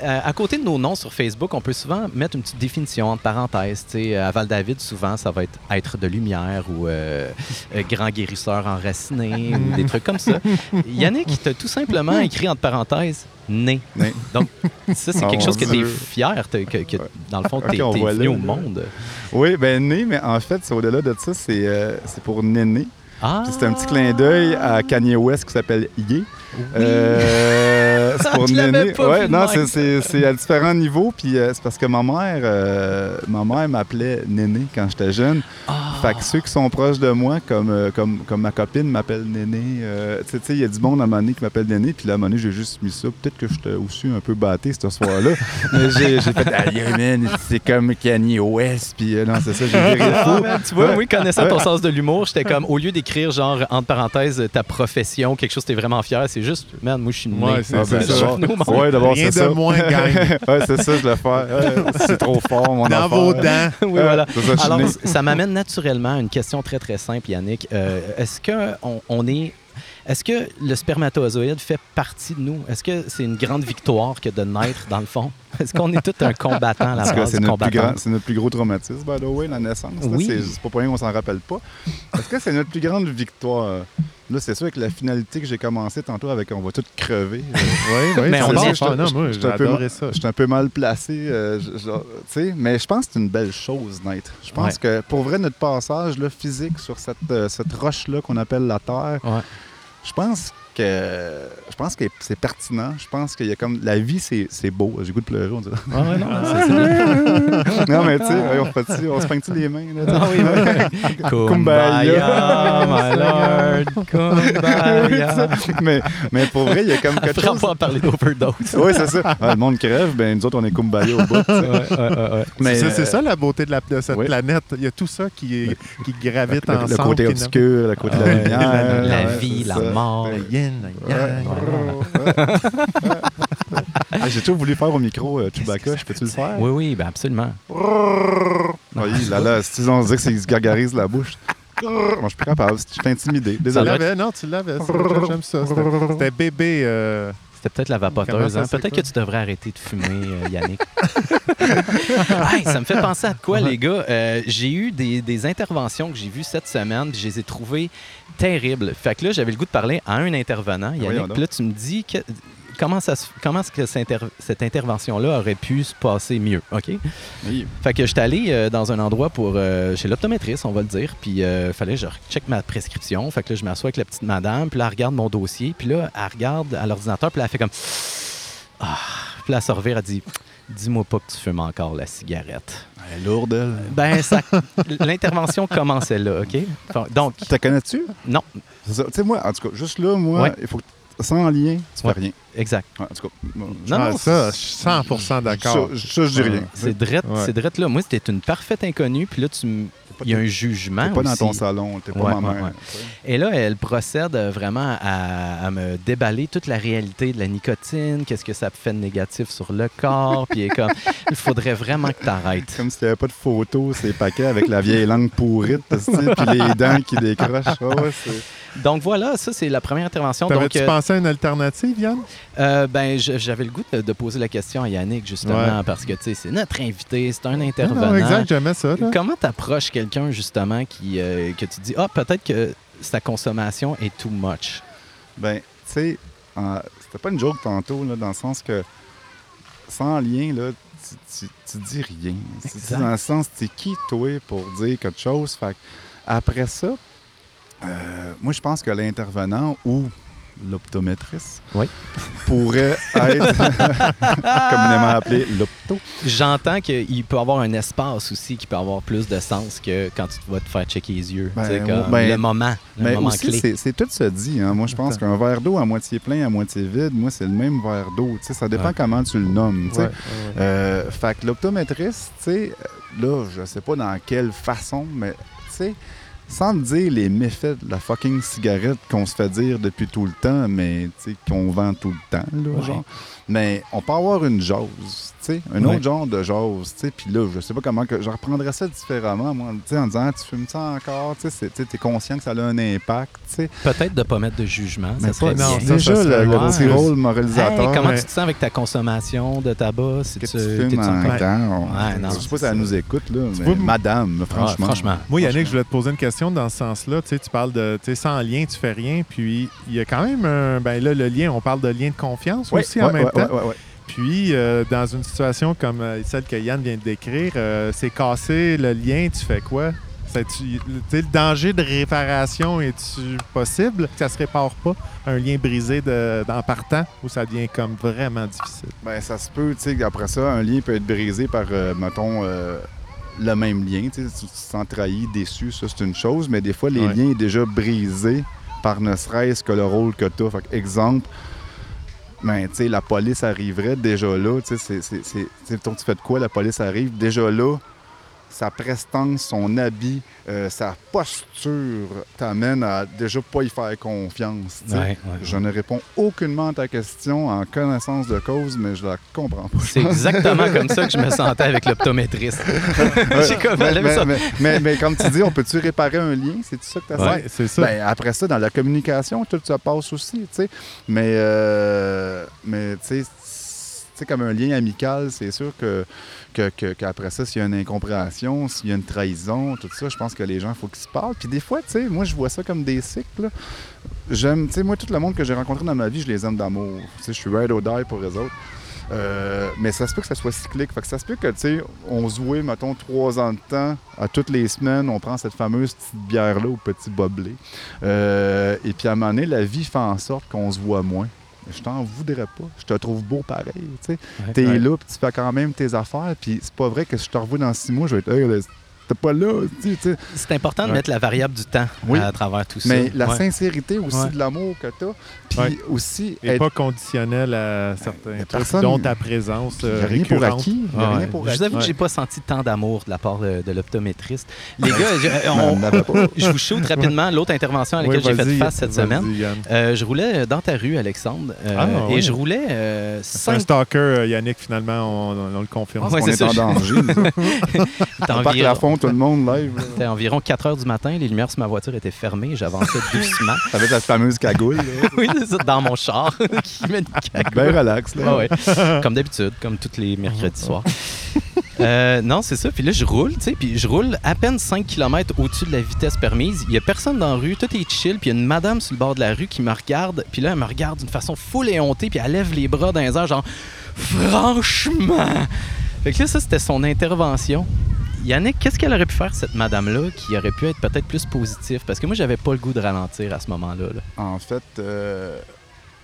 Euh, à côté de nos noms sur Facebook, on peut souvent mettre une petite définition entre parenthèses. Tu sais, à Val-David, souvent, ça va être être de lumière ou euh, euh, grand guérisseur enraciné ou des trucs comme ça. Yannick, tu as tout simplement écrit entre parenthèses né. Né. Donc, ça, c'est Oh, quelque chose que tu es fier, que, que- que, dans le fond, tu es, venu là, au monde. Oui, ben né, mais en fait, au-delà de ça, c'est euh, pour Néné. Ah! C'est un petit clin d'œil à Kanye West qui s'appelle Ye. Euh, c'est pour Néné. Ouais, non, c'est- c'est c'est à différents niveaux. Puis euh, c'est parce que ma mère, euh, ma mère m'appelait Néné quand j'étais jeune. Ah! Fait que ceux qui sont proches de moi, comme, comme, comme ma copine m'appelle Néné, tu sais, il y a du monde à donné qui m'appelle Néné, puis là, à un moment j'ai juste mis ça. Peut-être que j'étais aussi un peu batté ce soir-là. mais j'ai fait, ah, yeah, man, c'est comme Kanye West, puis non, c'est ça, j'ai viré Ah, fou. tu vois, oui, connaissant ton sens de l'humour, j'étais comme, au lieu d'écrire, genre, entre parenthèses, ta profession, quelque chose que t'es vraiment fier, c'est juste, man, moi, je suis né. Ouais, c'est- c'est ça. d'abord- Rien c'est de ça. moins, gang. ouais, c'est ça, je le fais. Ouais, c'est trop fort, mon Dans affaire. vos dents. oui, voilà. Alors, ça m'amène naturellement à une question très, très simple, Yannick. Euh, Est-ce que on, on est... Est-ce que le spermatozoïde fait partie de nous? Est-ce que c'est une grande victoire que de naître, dans le fond? Est-ce qu'on est tout un combattant la base c'est notre, plus grand- c'est notre plus gros traumatisme, by the way, la naissance. là. C'est c'est pas pour rien qu'on s'en rappelle pas. Est-ce que c'est notre plus grande victoire? Là, c'est sûr que la finalité que j'ai commencé tantôt avec On va tous crever. euh, Oui, oui. Mais c'est on non, moi, adoré ça. Je suis un peu mal placé, euh, sais, mais je pense que c'est une belle chose, naître. Je pense que pour vrai, notre passage là, physique sur cette, euh, cette roche-là qu'on appelle la Terre, Ouais. Je pense que je pense que c'est pertinent. Je pense qu'il y a comme la vie, c'est, c'est beau. J'ai goût de pleurer, on dirait. Ah ouais, non, c'est ça. non, mais tu sais, on, fait on se peint-tu les mains? Là, Ah oui, oui. Kumbaya, my lord, Kumbaya. mais, mais pour vrai, il y a comme quelque Après chose. parlé d'overdose. Oui, c'est ça. Ah, le monde crève, ben nous autres, on est Kumbaya au bout. tu sais. Ouais, ouais, ouais, ouais. Mais, c'est, c'est euh, ça la beauté de, la, de cette planète. Il y a tout ça qui, qui gravite le, ensemble. le côté obscur, le côté de la lumière. La, vie, la mort. Le Ah, J'ai toujours voulu faire au micro euh, Chewbacca, je peux-tu le faire? Oui, oui, ben absolument. Oui, là, là, si on se dit que c'est qu'il se gargarise la bouche. Moi, je suis plus capable, je suis intimidé. Tu Désolé. l'avais? Non, tu l'avais. J'aime ça. C'était, c'était bébé. euh, C'était peut-être la vapoteuse. hein? Peut-être que tu devrais arrêter de fumer, euh, Yannick. Hey, ça me fait penser à quoi, les gars? Euh, j'ai eu des, des interventions que j'ai vues cette semaine, puis je les ai trouvées terribles. Fait que là, j'avais le goût de parler à un intervenant, voyons Yannick. donc. Puis là, tu me dis que, comment, ça, comment est-ce que cette, inter- cette intervention-là aurait pu se passer mieux, OK? Oui. Fait que j'étais allé euh, dans un endroit pour euh, chez l'optométriste, on va le dire, puis euh, fallait que je check ma prescription. Fait que là, je m'assois avec la petite madame, puis là, elle regarde mon dossier, puis là, elle regarde à l'ordinateur, puis là, elle fait comme ah, puis là, elle se revire, elle dit Dis-moi pas que tu fumes encore la cigarette. Elle est lourde, elle. Ben, ça, l'intervention commençait là, OK? Donc, te connais-tu? non. Tu sais, moi, en tout cas, juste là, moi, Ouais. il faut que sans lien, tu fais Ouais. rien. exact. Ouais, en tout cas, moi, Non, ah, non, ça, je suis 100% d'accord. Ça, je dis rien. C'est drette, c'est drette là. Moi, c'était une parfaite inconnue, puis là, tu m- il y a un jugement. T'es pas dans ton salon, t'es pas Ouais, ma mère. Et là, elle procède euh, vraiment à, à me déballer toute la réalité de la nicotine, qu'est-ce que ça fait de négatif sur le corps, puis est comme, il faudrait vraiment que tu arrêtes. Comme s'il n'y avait pas de photos, ces paquets avec la vieille langue pourrite, puis les dents qui décrochent. Donc voilà, ça c'est la première intervention. T'avais-tu euh, pensé à une alternative, Yann? euh, ben, j'avais le goût de, de poser la question à Yannick, justement, Ouais. parce que tu sais, c'est notre invité, c'est un Non, intervenant. non, exact, j'aimais ça. là. Comment t'approches quelqu'un, justement, qui, euh, que tu dis, ah, peut-être que sa consommation est too much? Ben, tu sais, c'était pas une joke tantôt, là, dans le sens que sans lien, là, tu, tu, tu dis rien. Exact. Dans le sens, t'es qui, toi, pour dire quelque chose? Fait que après ça, euh, moi, je pense que l'intervenant ou l'optométrice Oui. pourrait être communément appelé l'opto. J'entends qu'il peut avoir un espace aussi qui peut avoir plus de sens que quand tu vas te faire checker les yeux. Ben, Tu sais, comme ben, le moment, le Mais moment aussi, clé. c'est- tout se dit. hein. Moi, je pense qu'un verre d'eau à moitié plein, à moitié vide, moi, c'est le même verre d'eau. Tu sais, Ça dépend Ouais. comment tu le nommes. tu sais. Ouais, ouais, ouais. Euh, fait que euh, là, je sais pas dans quelle façon, mais tu sais, sans te dire les méfaits de la fucking cigarette qu'on se fait dire depuis tout le temps, mais tu sais, qu'on vend tout le temps, là, Ouais. genre. Mais on peut avoir une jause, tu sais, un Ouais. autre genre de jause, tu sais, puis là, je sais pas comment que je reprendrais ça différemment, moi, tu sais, en disant, tu fumes ça encore, tu t'es conscient que ça a un impact, tu sais. Peut-être de ne pas mettre de jugement, Mais ça serait pas- non, bien. ça, déjà, ça le, le ouais. petit rôle moralisateur. Hey, comment mais- tu te sens avec ta consommation de tabac? Si que tu, tu fumes en temps. Ouais, non, je sais pas si elle ça. nous écoute, là, mais vois, madame, Ah, franchement. franchement. Moi, Yannick, je voulais te poser une question dans ce sens-là. Tu sais, tu parles de, tu sais, sans lien, tu fais rien. Puis, il y a quand même un, ben là, le lien, on parle de lien de confiance aussi en même temps. Ouais, ouais, ouais. Puis, euh, dans une situation comme euh, celle que Yann vient de décrire, euh, c'est casser le lien, tu fais quoi? Ça, tu le danger de réparation est-tu possible? Que ça se répare pas, un lien brisé de, d'en partant, ou ça devient comme vraiment difficile? Ben, ça se peut, tu sais, après ça, un lien peut être brisé par, euh, mettons, le même lien. Tu te sens trahi, déçu, ça, c'est une chose, mais des fois, les Ouais. liens sont déjà brisés par ne serait-ce que le rôle que tu as. Fait exemple, ben, tu sais, la police arriverait déjà là, tu sais, mettons, tu fais de quoi, la police arrive, déjà là, sa prestance, son habit, euh, sa posture t'amène à déjà pas y faire confiance. Ouais, ouais, Je ouais. ne réponds aucunement à ta question en connaissance de cause, mais je la comprends pas. C'est exactement comme ça que je me sentais avec l'optométriste. Comme mais, mais, comme tu dis, on peut-tu réparer un lien? C'est ça que tu as c'est ça. Ben, après ça, dans la communication, tout ça passe aussi, tu sais. Mais, euh, mais tu sais, sais, comme un lien amical, c'est sûr que, que- qu'après ça, s'il y a une incompréhension, s'il y a une trahison, tout ça, je pense que les gens, il faut qu'ils se parlent. Puis des fois, tu sais, moi, je vois ça comme des cycles. J'aime, tu sais, moi, tout le monde que j'ai rencontré dans ma vie, je les aime d'amour. Tu sais, je suis ride or die pour eux autres. Euh, mais ça se peut que ça soit cyclique. Fait que ça se peut que, tu sais, on se voit, mettons, trois ans de temps, à toutes les semaines, on prend cette fameuse petite bière-là au petit boblé. Euh, et puis à un moment donné, la vie fait en sorte qu'on se voit moins. Je t'en voudrais pas. Je te trouve beau pareil. Tu sais. Ouais. T'es Ouais. là, puis tu fais quand même tes affaires. Puis c'est pas vrai que si je te revois dans six mois, je vais être, hey, t'es pas là. tu tu. C'est important de Ouais. mettre la variable du temps Oui. à travers tout ça. Mais la Ouais. sincérité aussi Ouais. de l'amour que t'as. Puis Ouais. aussi, Et être- pas conditionnel à certains trucs, personne- dont ta présence euh, rien pour acquis. Ah rien ouais. pour Je vous avoue que j'ai pas senti tant d'amour de la part de, de l'optométriste. Les gars, je, on- On n'avait pas. je vous shoot rapidement l'autre intervention à laquelle Oui, j'ai fait face cette semaine. Euh, je roulais dans ta rue, Alexandre, euh, Ah, et je roulais euh, C'est un stalker, euh, Yannick, finalement, on, on- on le confirme. Ouais, on c'est est en danger. t'as On la tout le monde live. C'était environ 4 heures du matin, les lumières sur ma voiture étaient fermées, j'avançais doucement. Avec la fameuse cagoule. là. oui, c'est ça, dans mon char, qui met une cagoule. Ben relax. Là. Ah ouais. comme d'habitude, comme tous les mercredis soirs. Euh, non, c'est ça. Puis là, je roule, tu sais, puis je roule à peine 5 km au-dessus de la vitesse permise. Il y a personne dans la rue, tout est chill, puis il y a une madame sur le bord de la rue qui me regarde, puis là, elle me regarde d'une façon full éhontée, puis elle lève les bras dans les airs, genre « Franchement! » Fait que là, ça, c'était son intervention. Yannick, qu'est-ce qu'elle aurait pu faire, cette madame-là, qui aurait pu être peut-être plus positif? Parce que moi, j'avais pas le goût de ralentir à ce moment-là. là. En fait, euh,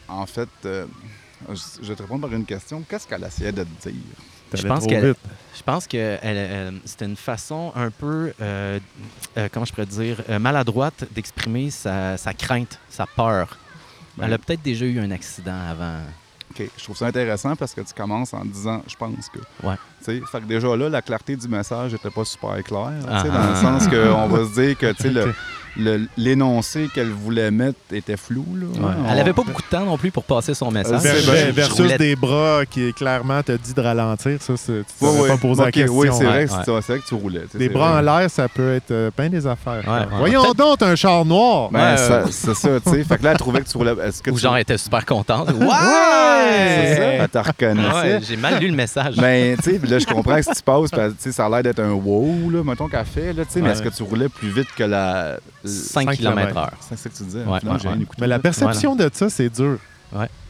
en fait euh, je je vais te répondre par une question. Qu'est-ce qu'elle essayait de te dire? Je T'allais pense trop qu'elle- vite. Je pense que elle- elle- c'était une façon un peu, euh, euh, comment je pourrais dire, euh, maladroite d'exprimer sa, sa crainte, sa peur. Ben, Elle a peut-être déjà eu un accident avant. OK, je trouve ça intéressant parce que tu commences en disant « je pense que Ouais. ». Fait que déjà là, la clarté du message n'était pas super claire. Ah, dans le ah, sens qu'on va se dire que l'énoncé qu'elle voulait mettre était flou. Là. Ouais. On- Elle avait pas beaucoup de temps non plus pour passer son message. C'est versus roulais- des bras qui clairement te dit de ralentir, ça, c'est- tu Ouais, t'aurais ouais. pas posé la Ok, question. Oui, c'est vrai, c'est- c'est vrai que tu roulais. Des c'est bras en l'air, ça peut être euh, plein des affaires. Ouais, ouais. Voyons donc, un char noir! Ben, c'est ça, tu sais. Fait que là, elle trouvait que tu roulais. Que Ou tu... genre, elle était super contente. C'est Ouais! ça, elle te reconnaissait. J'ai mal lu le message. Ben, tu sais, puis là, je comprends que si tu passes, parce que, tu sais, ça a l'air d'être un wow, là, mettons qu'elle fait, là, tu sais, mais est-ce que tu roulais plus vite que la. 5 cinq km heure. C'est ça que tu disais. Ouais, Finalement, ouais, j'ai rien ouais. écouté, Mais la perception de ça, c'est dur.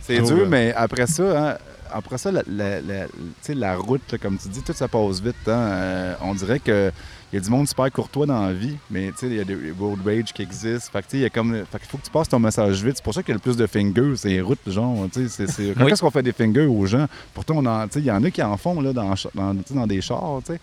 C'est dur, ouais. mais après ça, hein, après ça, la, la- la- tu sais, la route, là, comme tu dis, tout ça passe vite. hein. Euh, on dirait que il y a du monde super courtois dans la vie, mais tu sais, il y a des road rage qui existent. Fait que, tu sais, il y a comme, fait faut que tu passes ton message vite. C'est pour ça qu'il y a le plus de fingers, c'est les routes, genre. tu sais, c'est- Quand Oui. est-ce qu'on fait des fingers aux gens? Pourtant, on en- il y en a qui en font là, dans, dans, des chars, tu sais.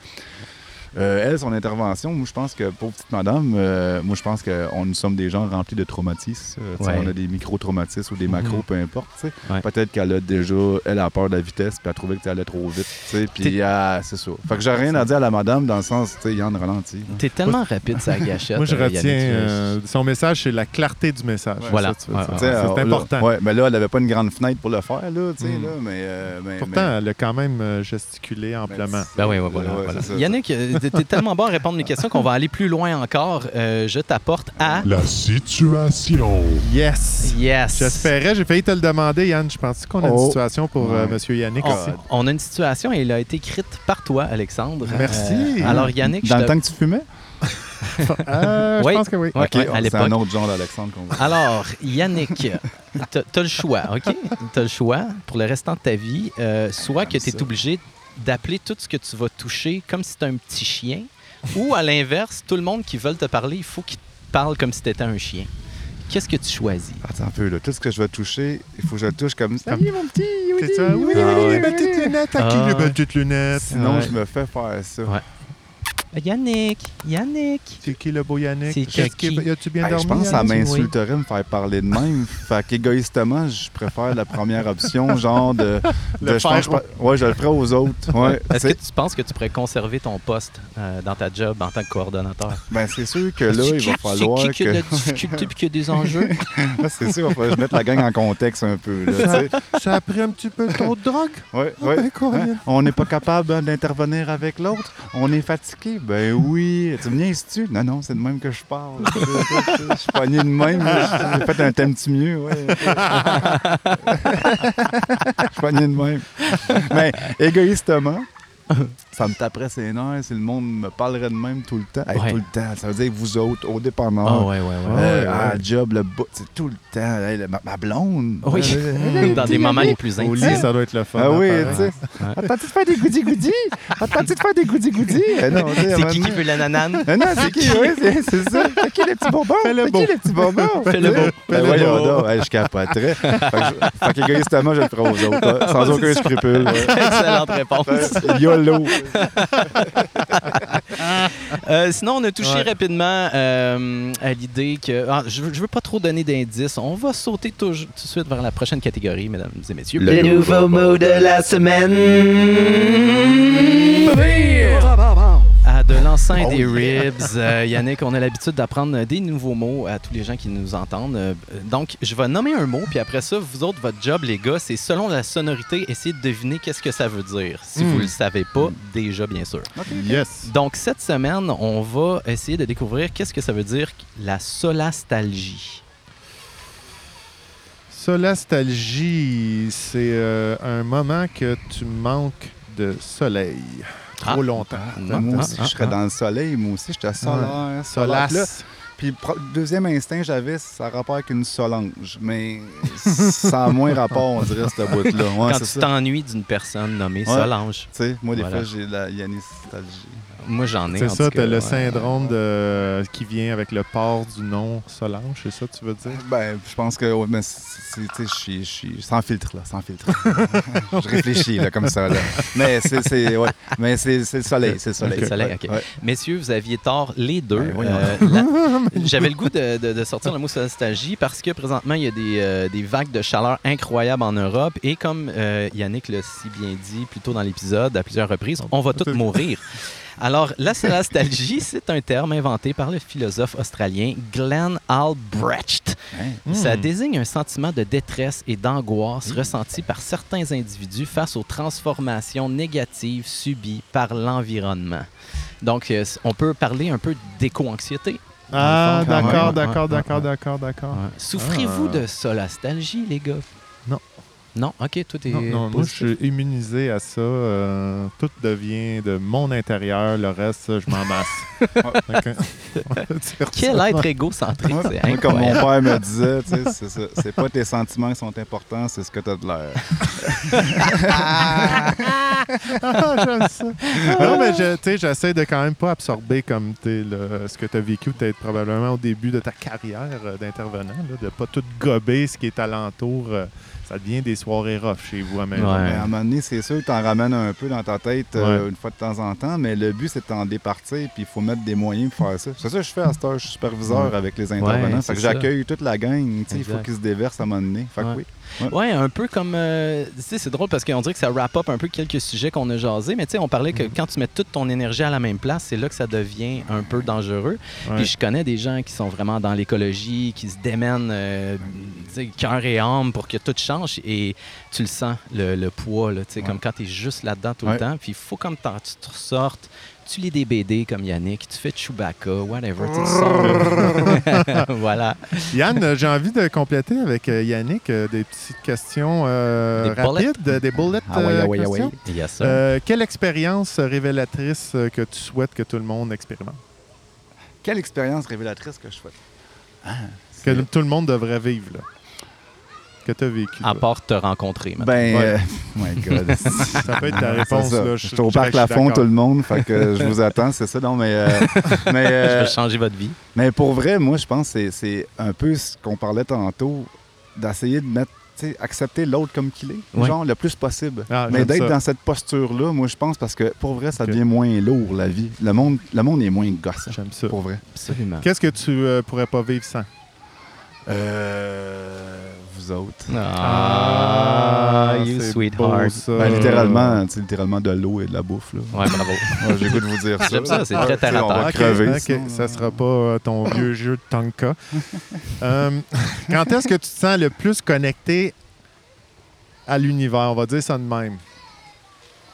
Euh, elle, son intervention, moi, je pense que, pour petite madame, euh, moi, je pense qu'on nous sommes des gens remplis de traumatismes. Euh, Ouais. On a des micro-traumatismes ou des macros, Mhm. peu importe. Ouais. Peut-être qu'elle a déjà, elle a peur de la vitesse, puis elle trouvait que tu allais trop vite. Puis, ah, c'est ça. Fait que j'ai rien à dire à la madame dans le sens, tu sais, Yann ralentit. T'es tellement rapide, sa gâchette. Moi, je retiens euh, son message, c'est la clarté du message. Voilà. Ça, C'est important. ouais, mais là, elle avait pas une grande fenêtre pour le faire, là, tu sais, Mm. là, mais, euh, mais- Pourtant, mais- elle a quand même gesticulé amplement. Ben oui, ouais, voilà. Ouais, voilà. ça. Yannick, t'es t'es tellement bon à répondre à mes questions qu'on va aller plus loin encore. Euh, je t'apporte à. La situation. Yes! Yes. J'espérais, j'ai failli te le demander, Yann. Je pense qu'on a une Oh. situation pour euh. Monsieur Yannick On, aussi. on a une situation et elle a été écrite par toi, Alexandre. Merci. Euh, alors, Yannick, Dans je le te- temps que tu fumais? Euh, Oui. Je pense que oui. Ouais, Ok, ouais, à c'est l'époque. un autre genre d'Alexandre qu'on va. Alors, Yannick, t'as as le choix, OK? T'as le choix pour le restant de ta vie. euh, soit que J'aime tu es ça. obligé d'appeler tout ce que tu vas toucher comme si c'était un petit chien, ou à l'inverse, tout le monde qui veut te parler, il faut qu'il te parle comme si t'étais un chien. Qu'est-ce que tu choisis? Attends un peu, là. Tout ce que je vais toucher, il faut que je le touche comme ça. Comme- mon petit, C'est ça? Oui, Ah oui, ouais. les petites lunettes. À qui les ouais. petites lunettes? Sinon, Ouais. je me fais faire ça. Ouais. Yannick, Yannick. C'est qui le beau Yannick? C'est Qu'est-ce qui? As-tu bien Hey, je dormi? pense que ça m'insulterait de me faire parler de même. fait qu'égoïstement, je préfère la première option, genre de. de Le je pense que je faire pa- ouais, je le ferai aux autres. Ouais, Est-ce que tu tu penses que tu pourrais conserver ton poste euh, dans ta job en tant que coordonnateur? ben, c'est sûr que là, il va falloir C'est qui qui a de la que. difficulté et qui a des enjeux? C'est sûr, il va falloir que je mette la gang en contexte un peu. Là, tu. Ça a pris un petit peu trop de drogue? ouais, Oh, ouais. ben, Corinne. On n'est pas capable hein, d'intervenir avec l'autre. On est fatigué. Ben oui. Tu me niaises-tu? Non, non, c'est de même que je parle. je suis pogné de même. J'ai fait un thème mieux, ouais. Je suis pogné de même. Mais égoïstement, ça me taperait ses nerfs si le monde me parlerait de même tout le temps. Hey, Ouais. Tout le temps. Ça veut dire que vous autres, au départ, Ah ouais, ouais, ouais. euh, Ouais, à job, le bout, c'est tout le temps. Hey, le- ma, ma blonde. Oui, Euh, dans des moments les plus Au intimes. lit, ça doit être le fun. Ah oui, tu sais. Attends-tu de faire des goody-goody? Attends-tu de faire des un C'est qui qui veut la nanane? Non, c'est qui? Oui, c'est c'est ça. C'est qui le petit bonbon? Fais-le C'est beau. qui le petit bonbon? Fais-le beau. Ben Fais-le voyons beau. donc. Hey, je capoterais. Fait qu'égoïstement, je le ferai aux autres. hein, sans aucun c'est scrupule. Excellente réponse. YOLO. Euh, sinon, on a touché Ouais. rapidement euh, à l'idée que. ah, je, veux, je veux pas trop donner d'indices. On va sauter tout, tout de suite vers la prochaine catégorie, mesdames et messieurs. Le nouveau mot de la semaine. À de l'enceinte Oh des ribs. Euh, Yannick, on a l'habitude d'apprendre des nouveaux mots à tous les gens qui nous entendent. Euh, donc, je vais nommer un mot, puis après ça, vous autres, votre job, les gars, c'est selon la sonorité, essayer de deviner qu'est-ce que ça veut dire. Si Hmm. vous le savez pas, déjà, bien sûr. Yes. Donc, cette semaine, on va essayer de découvrir qu'est-ce que ça veut dire la solastalgie. Solastalgie, c'est euh, un moment que tu manques de soleil. Trop Ah. longtemps. Ah, moi ah, aussi, je serais dans le soleil. Moi aussi, j'étais solaire. Solas. Puis deuxième instinct j'avais, ça a rapport avec une solange. Mais ça a moins rapport, on dirait, ce bout-là. Ouais, Quand tu t'ennuies d'une personne nommée Ouais. Solange. Tu sais, moi, des Voilà. fois, j'ai la yanistalgie. Moi, j'en ai. C'est ça, tu as le ouais. syndrome de... qui vient avec le port du nom Solange, c'est ça que tu veux dire? Ben, je pense que, ouais, mais c'est- c'est- tu sais, je suis- je suis sans filtre, là, sans filtre. je réfléchis, là, comme ça, là. Mais c'est, c'est, ouais, mais c'est, c'est le soleil, c'est le soleil. Soleil, ok. Ouais. Messieurs, vous aviez tort les deux. Ben. Euh, la- J'avais le goût de, de- de sortir le mot nostalgie parce que présentement, il y a des, euh, des vagues de chaleur incroyables en Europe. Et comme euh, Yannick l'a si bien dit plus tôt dans l'épisode, à plusieurs reprises, on va tous mourir. Alors, la nostalgie, c'est un terme inventé par le philosophe australien Glenn Albrecht. Ça Hmm. désigne un sentiment de détresse et d'angoisse ressenti par certains individus face aux transformations négatives subies par l'environnement. Donc, euh, on peut parler un peu d'éco-anxiété. Ah, d'accord, d'accord, d'accord, d'accord, d'accord. Souffrez-vous Ah. de solastalgie, les gars? Non. OK, tout est Non, non, moi, je suis immunisé à ça. euh, tout devient de mon intérieur. Le reste, ça, je m'en masse. Quel être égocentrique, Ouais. c'est comme mon père me disait, tu sais, c'est ça. C'est pas tes sentiments qui sont importants, c'est ce que tu as de l'air. Ah, j'aime ça. Non, mais je- tu sais, j'essaie de quand même pas absorber comme t'es, le- ce que tu as vécu peut-être probablement au début de ta carrière euh, d'intervenant, de pas tout gober ce qui est alentour. euh, ça devient des soirées rough chez vous à même Ouais. Mais à un moment donné, c'est sûr que tu en ramènes un peu dans ta tête euh, Ouais. une fois de temps en temps, mais le but, c'est de t'en départir, puis il faut mettre des moyens pour faire ça. C'est ça que je fais à cette heure. Je suis superviseur Ouais. avec les intervenants. Ouais, fait que j'accueille toute la gang, il faut qu'ils se déversent à un moment donné. Fait que oui. Ouais, un peu comme. euh, tu sais, c'est drôle parce qu'on dirait que ça wrap up un peu quelques sujets qu'on a jasés, mais tu sais, on parlait que quand tu mets toute ton énergie à la même place, c'est là que ça devient un peu dangereux. Ouais. Puis je connais des gens qui sont vraiment dans l'écologie, qui se démènent euh, cœur et âme pour que tout change et tu le sens, le, le poids, là, tu sais, Ouais. comme quand tu es juste là-dedans tout le temps. Puis il faut comme tu te ressortes. Tu lis des BD comme Yannick, tu fais Chewbacca, whatever. tu sors. voilà. Yann, euh, j'ai envie de compléter avec euh, Yannick euh, des petites questions euh, Des bullets? rapides, des bullets Ah ouais, ah ouais, ah ouais. questions. Yes. Euh, quelle expérience révélatrice que tu souhaites que tout le monde expérimente? Quelle expérience révélatrice que je souhaite? Ah, Que tout le monde devrait vivre, là. Que tu as vécu. à part te rencontrer. maintenant. Ben, Ouais. euh, my God. Ça peut être ta réponse. ça. Là, Je suis au parc je Lafont, tout le monde, fait que je vous attends, c'est ça. Non, mais, euh, mais, Je euh, vais changer votre vie. mais pour vrai, moi, je pense que c'est- c'est un peu ce qu'on parlait tantôt, d'essayer de mettre, tu sais, accepter l'autre comme qu'il est, genre le plus possible. Ah, mais d'être dans cette posture-là, moi, je pense, parce que pour vrai, ça devient moins lourd, la vie. Le monde, le monde est moins gossant, J'aime ça. pour vrai. Absolument. Qu'est-ce que tu euh, pourrais pas vivre sans? Euh, autres. Ah, you c'est sweetheart. beau. Ben, littéralement, de l'eau et de la bouffe. Là. Ouais, bravo. Ouais, J'ai goût de vous dire ça. J'aime ça, c'est très terre à On va Ok, crever. ok, sinon, ça sera pas euh, ton vieux jeu de Tonka. Euh, quand est-ce que tu te sens le plus connecté à l'univers? On va dire ça de même.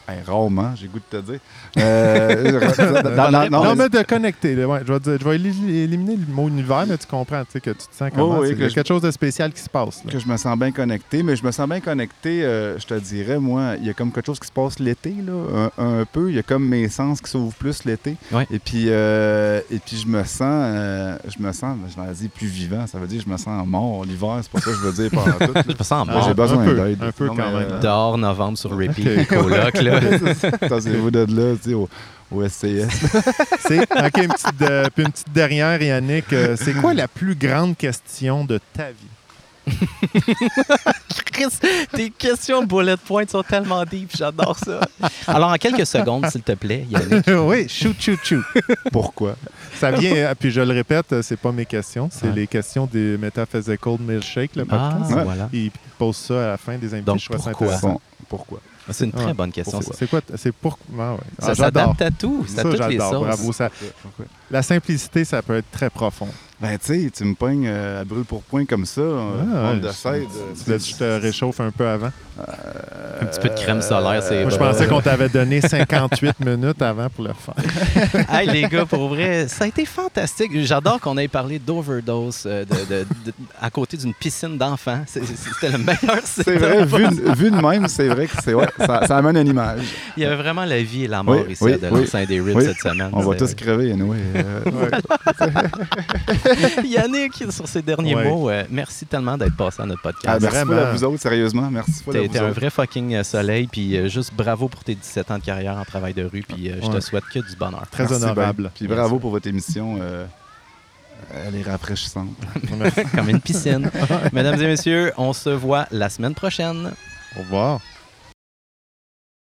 Hey, rarement, j'ai goût de te dire. Euh, dans- dans- non, non, mais- de connecter. ouais, je, vais, dire- je vais éliminer le mot univers, mais tu comprends tu sais, que tu te sens comment. Oh, oui, c'est- que il y a je- quelque chose de spécial qui se passe. là. que je me sens bien connecté, mais je me sens bien connecté, euh, je te dirais, moi, il y a comme quelque chose qui se passe l'été, là, un, un peu. Il y a comme mes sens qui s'ouvrent plus l'été. Ouais. Et puis, euh, et puis je me sens, euh, je me sens, je l'ai dit, plus vivant. Ça veut dire que je me sens mort l'hiver, c'est pour ça que je veux dire par tout. là. Je me sens mort. j'ai besoin un peu, d'aide. un peu Non, quand mais, même. euh, Dehors, novembre sur repeat, Ok. les colocs, là. Tassez-vous de là, tu sais, au, au SCS. C'est, OK, une petite, de- puis une petite dernière, Yannick. euh, c'est quoi la plus grande question de ta vie? Chris, tes questions bullet point sont tellement deep, j'adore ça. Alors, en quelques secondes, s'il te plaît, Yannick. oui, shoot, shoot, shoot. Pourquoi? Ça vient, euh, puis je le répète, euh, c'est pas mes questions, c'est Ouais. les questions des Metaphysical Milkshake, le Ah, podcast. Ouais. voilà. Ils posent ça à la fin des invités. Donc, je trouve ça pourquoi? intéressant. Bon, pourquoi? C'est une très Ouais. bonne question. Ça. C'est quoi? C'est pour. Ah ouais. Ah, Ça s'adapte à tout. C'est à Ça, toutes les j'adore. sauces. Bravo. Ça? La simplicité, ça peut être très profond. Ben, tu sais, tu me pognes euh, à brûle pour point comme ça, Ah, on ouais, de side. Tu veux que je te réchauffe un peu avant? Un petit peu de crème solaire, c'est Moi, je pensais qu'on t'avait donné 58 minutes avant pour le faire. Hey, les gars, pour vrai, ça a été fantastique. J'adore qu'on ait parlé d'overdose euh, de, de- de- à côté d'une piscine d'enfants. C'était le meilleur C'est vrai, vu, vu de même, c'est vrai que c'est ouais, ça, ça amène une image. Il y avait vraiment la vie et la mort Oui, ici oui, à de oui. des Ribs Oui. cette semaine. On va tous crever, anyway. Euh, Yannick, sur ces derniers Ouais. mots, euh, merci tellement d'être passé à notre podcast. ah, merci à vous autres, sérieusement. Merci vous un vrai fucking euh, soleil, puis euh, juste bravo pour tes 17 ans de carrière en travail de rue, puis euh, je te Ouais. souhaite que du bonheur. Très Merci honorable. Puis bravo pour votre émission. euh, elle est rafraîchissante. Comme une piscine. Mesdames et messieurs, on se voit la semaine prochaine. Au revoir.